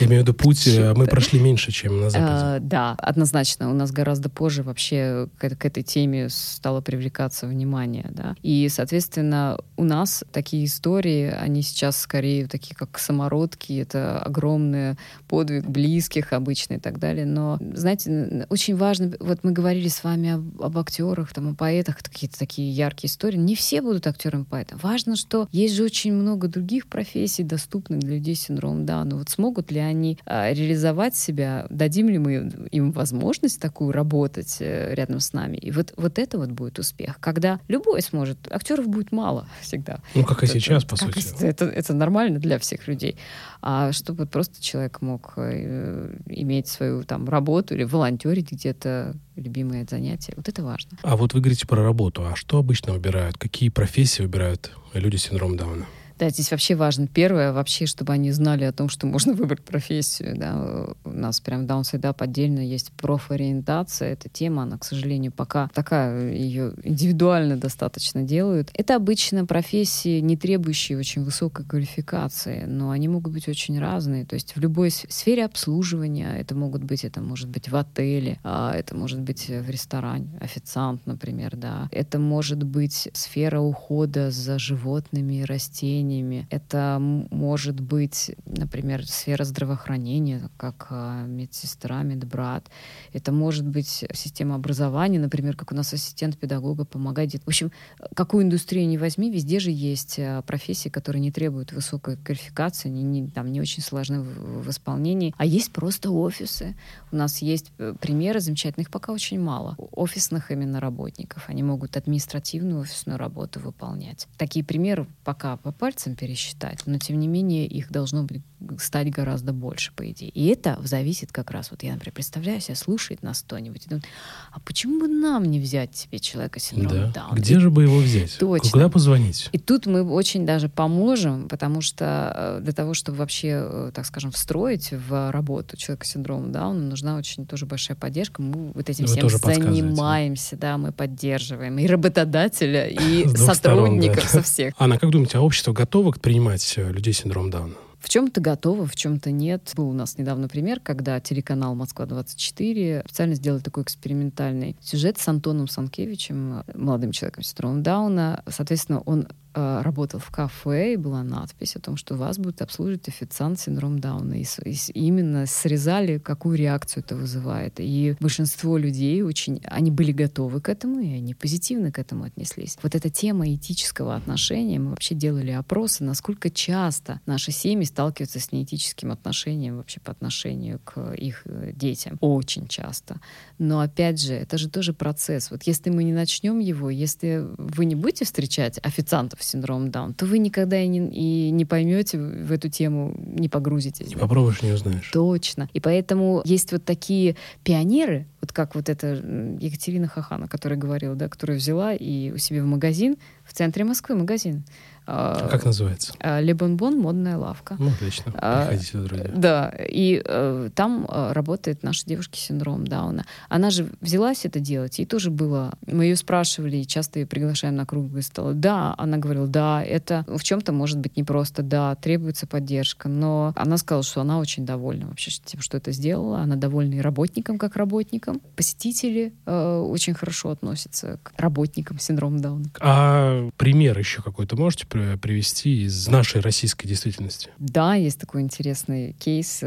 Я имею в виду путь, э, мы прошли меньше, чем на Западе. А, да, однозначно. У нас гораздо позже вообще к, к этой теме стало привлекаться внимание. Да? И, соответственно, у нас такие истории, они сейчас скорее такие, как самородки. Это огромный подвиг близких обычно и так далее. Но, знаете, очень важно, вот мы говорили с вами об, об актерах, там, о поэтах, какие-то такие яркие истории. Не все будут актерами-поэтами. Важно, что есть же очень много других профессий, доступных для людей с синдромом Дауна. Вот смогут ли они а, реализовать себя? Дадим ли мы им возможность такую работать э, рядом с нами? И вот, вот это вот будет успех. Когда любой сможет. Актеров будет мало всегда. Ну, как и сейчас, по сути. Это, это нормально для всех людей. А чтобы просто человек мог э, иметь свою там работу или волонтерить где-то любимое занятие. Вот это важно. А вот вы говорите про работу. А что обычно выбирают? Какие профессии выбирают люди с синдромом Дауна? Да, здесь вообще важно. Первое, вообще, чтобы они знали о том, что можно выбрать профессию. Да. У нас прям даунсайдап отдельно есть профориентация. Эта тема, она, к сожалению, пока такая, ее индивидуально достаточно делают. Это обычно профессии, не требующие очень высокой квалификации, но они могут быть очень разные. То есть в любой сфере обслуживания, это могут быть, это может быть в отеле, а это может быть в ресторане, официант, например, да. Это может быть сфера ухода за животными и растениями. Это может быть, например, сфера здравоохранения, как а, медсестра, медбрат. Это может быть система образования, например, как у нас ассистент педагога помогает. В общем, какую индустрию не возьми, везде же есть а, профессии, которые не требуют высокой квалификации, они не, там, не очень сложны в, в исполнении. А есть просто офисы. У нас есть э, примеры замечательных, пока очень мало. Офисных именно работников. Они могут административную офисную работу выполнять. Такие примеры пока по пальцам пересчитать, но тем не менее их должно быть стать гораздо больше, по идее. И это зависит как раз, вот я, например, представляю себя, слушает нас кто-нибудь и думает, а почему бы нам не взять себе человека с синдромом да. Дауна? Где и... же бы его взять? Точно. Куда позвонить? И тут мы очень даже поможем, потому что э, для того, чтобы вообще, э, так скажем, встроить в работу человека с синдромом Дауна, нужна очень тоже большая поддержка. Мы вот этим Вы всем занимаемся, да, мы поддерживаем и работодателя, и сотрудников со всех. Анна, как думаете, а общество готово принимать э, людей с синдромом Дауна? В чем-то готово, в чем-то нет. Был у нас недавно пример, когда телеканал «Москва-24» специально сделал такой экспериментальный сюжет с Антоном Санкевичем, молодым человеком с синдромом Дауна. Соответственно, он Э, работал в кафе, и была надпись о том, что вас будет обслуживать официант синдром Дауна. И, и именно срезали, какую реакцию это вызывает. И большинство людей очень, они были готовы к этому, и они позитивно к этому отнеслись. Вот эта тема этического отношения, мы вообще делали опросы, насколько часто наши семьи сталкиваются с неэтическим отношением вообще по отношению к их э, детям. Очень часто. Но опять же, это же тоже процесс. Вот если мы не начнем его, если вы не будете встречать официантов синдром Даун, то вы никогда и не, и не поймете в эту тему, не погрузитесь. Не попробуешь, не узнаешь. Точно. И поэтому есть вот такие пионеры, вот как вот эта Екатерина Хахана, которая говорила, да, которая взяла и у себя в магазин, в центре Москвы магазин, как называется? А, Лебонбон модная лавка. Ну, отлично. А, Приходите, друзья. Да, и э, там э, работает наша девушка с синдромом Дауна. Она же взялась это делать, ей тоже было... Мы ее спрашивали, и часто ее приглашаем на круглые столы. Да, она говорила, да, это в чем-то может быть непросто, да, требуется поддержка, но она сказала, что она очень довольна вообще тем, что это сделала. Она довольна и работникам, как работникам. Посетители э, очень хорошо относятся к работникам с синдромом Дауна. А пример еще какой-то можете привести из нашей российской действительности? Да, есть такой интересный кейс.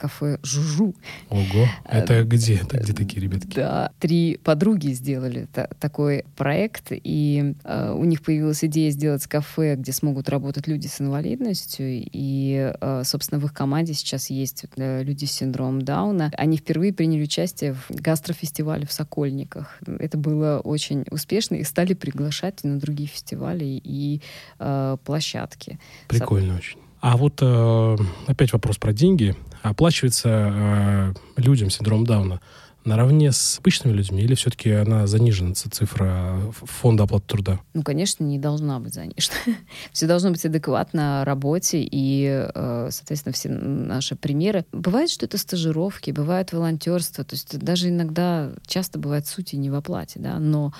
Э, кафе «Жужу». Ого, это где? Это где такие ребятки? Да, три подруги сделали такой проект, и э, у них появилась идея сделать кафе, где смогут работать люди с инвалидностью, и, э, собственно, в их команде сейчас есть э, люди с синдромом Дауна. Они впервые приняли участие в гастрофестивале в Сокольниках. Это было очень успешно, и стали приглашать на другие фестивали и э, площадки. Прикольно очень. А вот э, опять вопрос про деньги. Оплачивается э, людям с синдромом Дауна наравне с обычными людьми или все-таки она занижена, цифра фонда оплаты труда? Ну, конечно, не должна быть занижена. все должно быть адекватно работе и, э, соответственно, все наши примеры. Бывает, что это стажировки, бывает волонтерство, то есть даже иногда, часто бывает суть и не в оплате, да, но...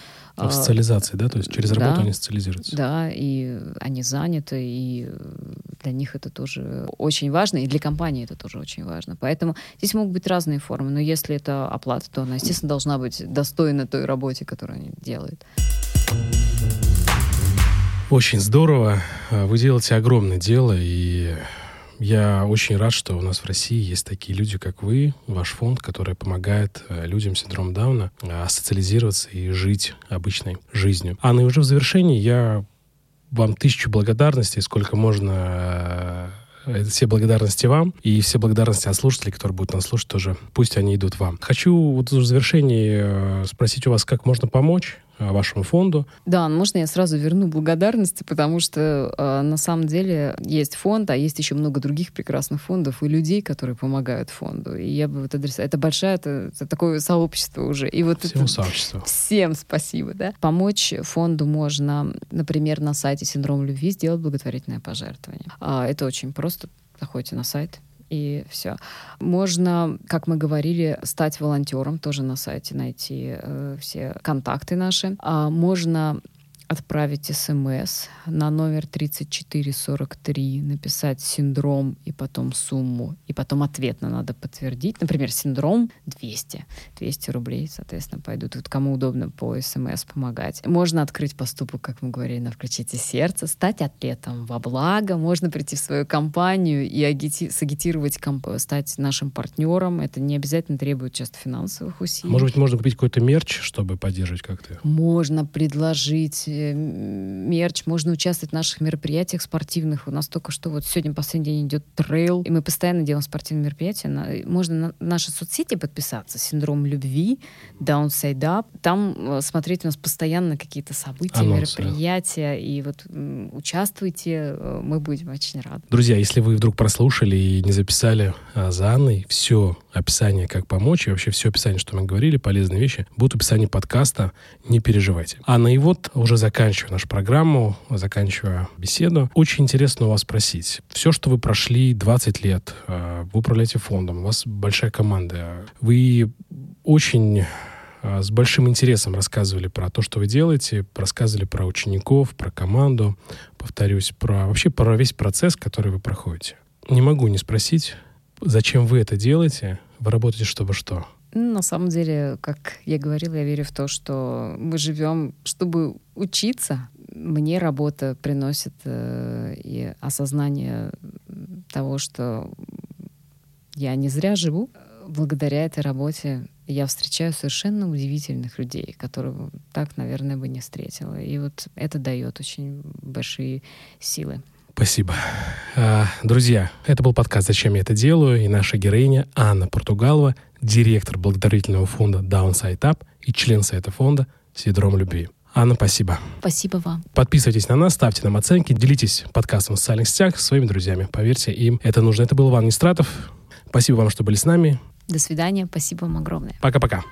А социализации, да? То есть через работу да, они социализируются? Да, и они заняты, и для них это тоже очень важно, и для компании это тоже очень важно. Поэтому здесь могут быть разные формы, но если это оплата то она, естественно, должна быть достойна той работе, которую они делают. Очень здорово. Вы делаете огромное дело, и я очень рад, что у нас в России есть такие люди, как вы, ваш фонд, который помогает э, людям с синдромом Дауна э, социализироваться и жить обычной жизнью. Анна, и уже в завершении я вам тысячу благодарностей, сколько можно это все благодарности вам и все благодарности от слушателей, которые будут нас слушать тоже. Пусть они идут вам. Хочу вот в завершении э, спросить у вас, как можно помочь Э, вашему фонду. Да, можно я сразу верну благодарности, потому что э, на самом деле есть фонд, а есть еще много других прекрасных фондов и людей, которые помогают фонду. И я бы вот адресовала. Это большое, это, это такое сообщество уже. И вот Всему это... сообществу. Всем спасибо, да. Помочь фонду можно, например, на сайте «Синдром любви» сделать благотворительное пожертвование. А, это очень просто. Заходите на сайт, и все. Можно, как мы говорили, стать волонтером, тоже на сайте найти э, все контакты наши. А можно отправить смс на номер 3443, написать синдром и потом сумму, и потом ответно надо подтвердить. Например, синдром 200. 200 рублей, соответственно, пойдут. Вот кому удобно по смс помогать. Можно открыть поступок, как мы говорили, на «Включите сердце», стать атлетом во благо. Можно прийти в свою компанию и агити- сагитировать, комп- стать нашим партнером. Это не обязательно требует часто финансовых усилий. Может быть, можно купить какой-то мерч, чтобы поддерживать как-то? Можно предложить мерч, можно участвовать в наших мероприятиях спортивных. У нас только что вот сегодня последний день идет трейл, и мы постоянно делаем спортивные мероприятия. Можно на наши соцсети подписаться, синдром любви, Downside Up. Там э, смотреть у нас постоянно какие-то события, Анонсы. мероприятия, и вот участвуйте, э, мы будем очень рады. Друзья, если вы вдруг прослушали и не записали а, за Анной, все описание, как помочь, и вообще все описание, что мы говорили, полезные вещи, будут в описании подкаста, не переживайте. Анна, и вот уже заканчивая нашу программу, заканчивая беседу, очень интересно у вас спросить. Все, что вы прошли 20 лет, э, вы управляете фондом, у вас большая команда, вы очень э, с большим интересом рассказывали про то, что вы делаете, рассказывали про учеников, про команду, повторюсь, про вообще про весь процесс, который вы проходите. Не могу не спросить, зачем вы это делаете? Вы работаете чтобы что? На самом деле, как я говорила, я верю в то, что мы живем, чтобы учиться. Мне работа приносит э, и осознание того, что я не зря живу. Благодаря этой работе я встречаю совершенно удивительных людей, которых так, наверное, бы не встретила. И вот это дает очень большие силы. Спасибо. А, друзья, это был подкаст «Зачем я это делаю?» и наша героиня Анна Португалова, директор благотворительного фонда Downside Up и член совета фонда «Синдром любви». Анна, спасибо. Спасибо вам. Подписывайтесь на нас, ставьте нам оценки, делитесь подкастом в социальных сетях со своими друзьями. Поверьте, им это нужно. Это был Иван Нестратов. Спасибо вам, что были с нами. До свидания. Спасибо вам огромное. Пока-пока.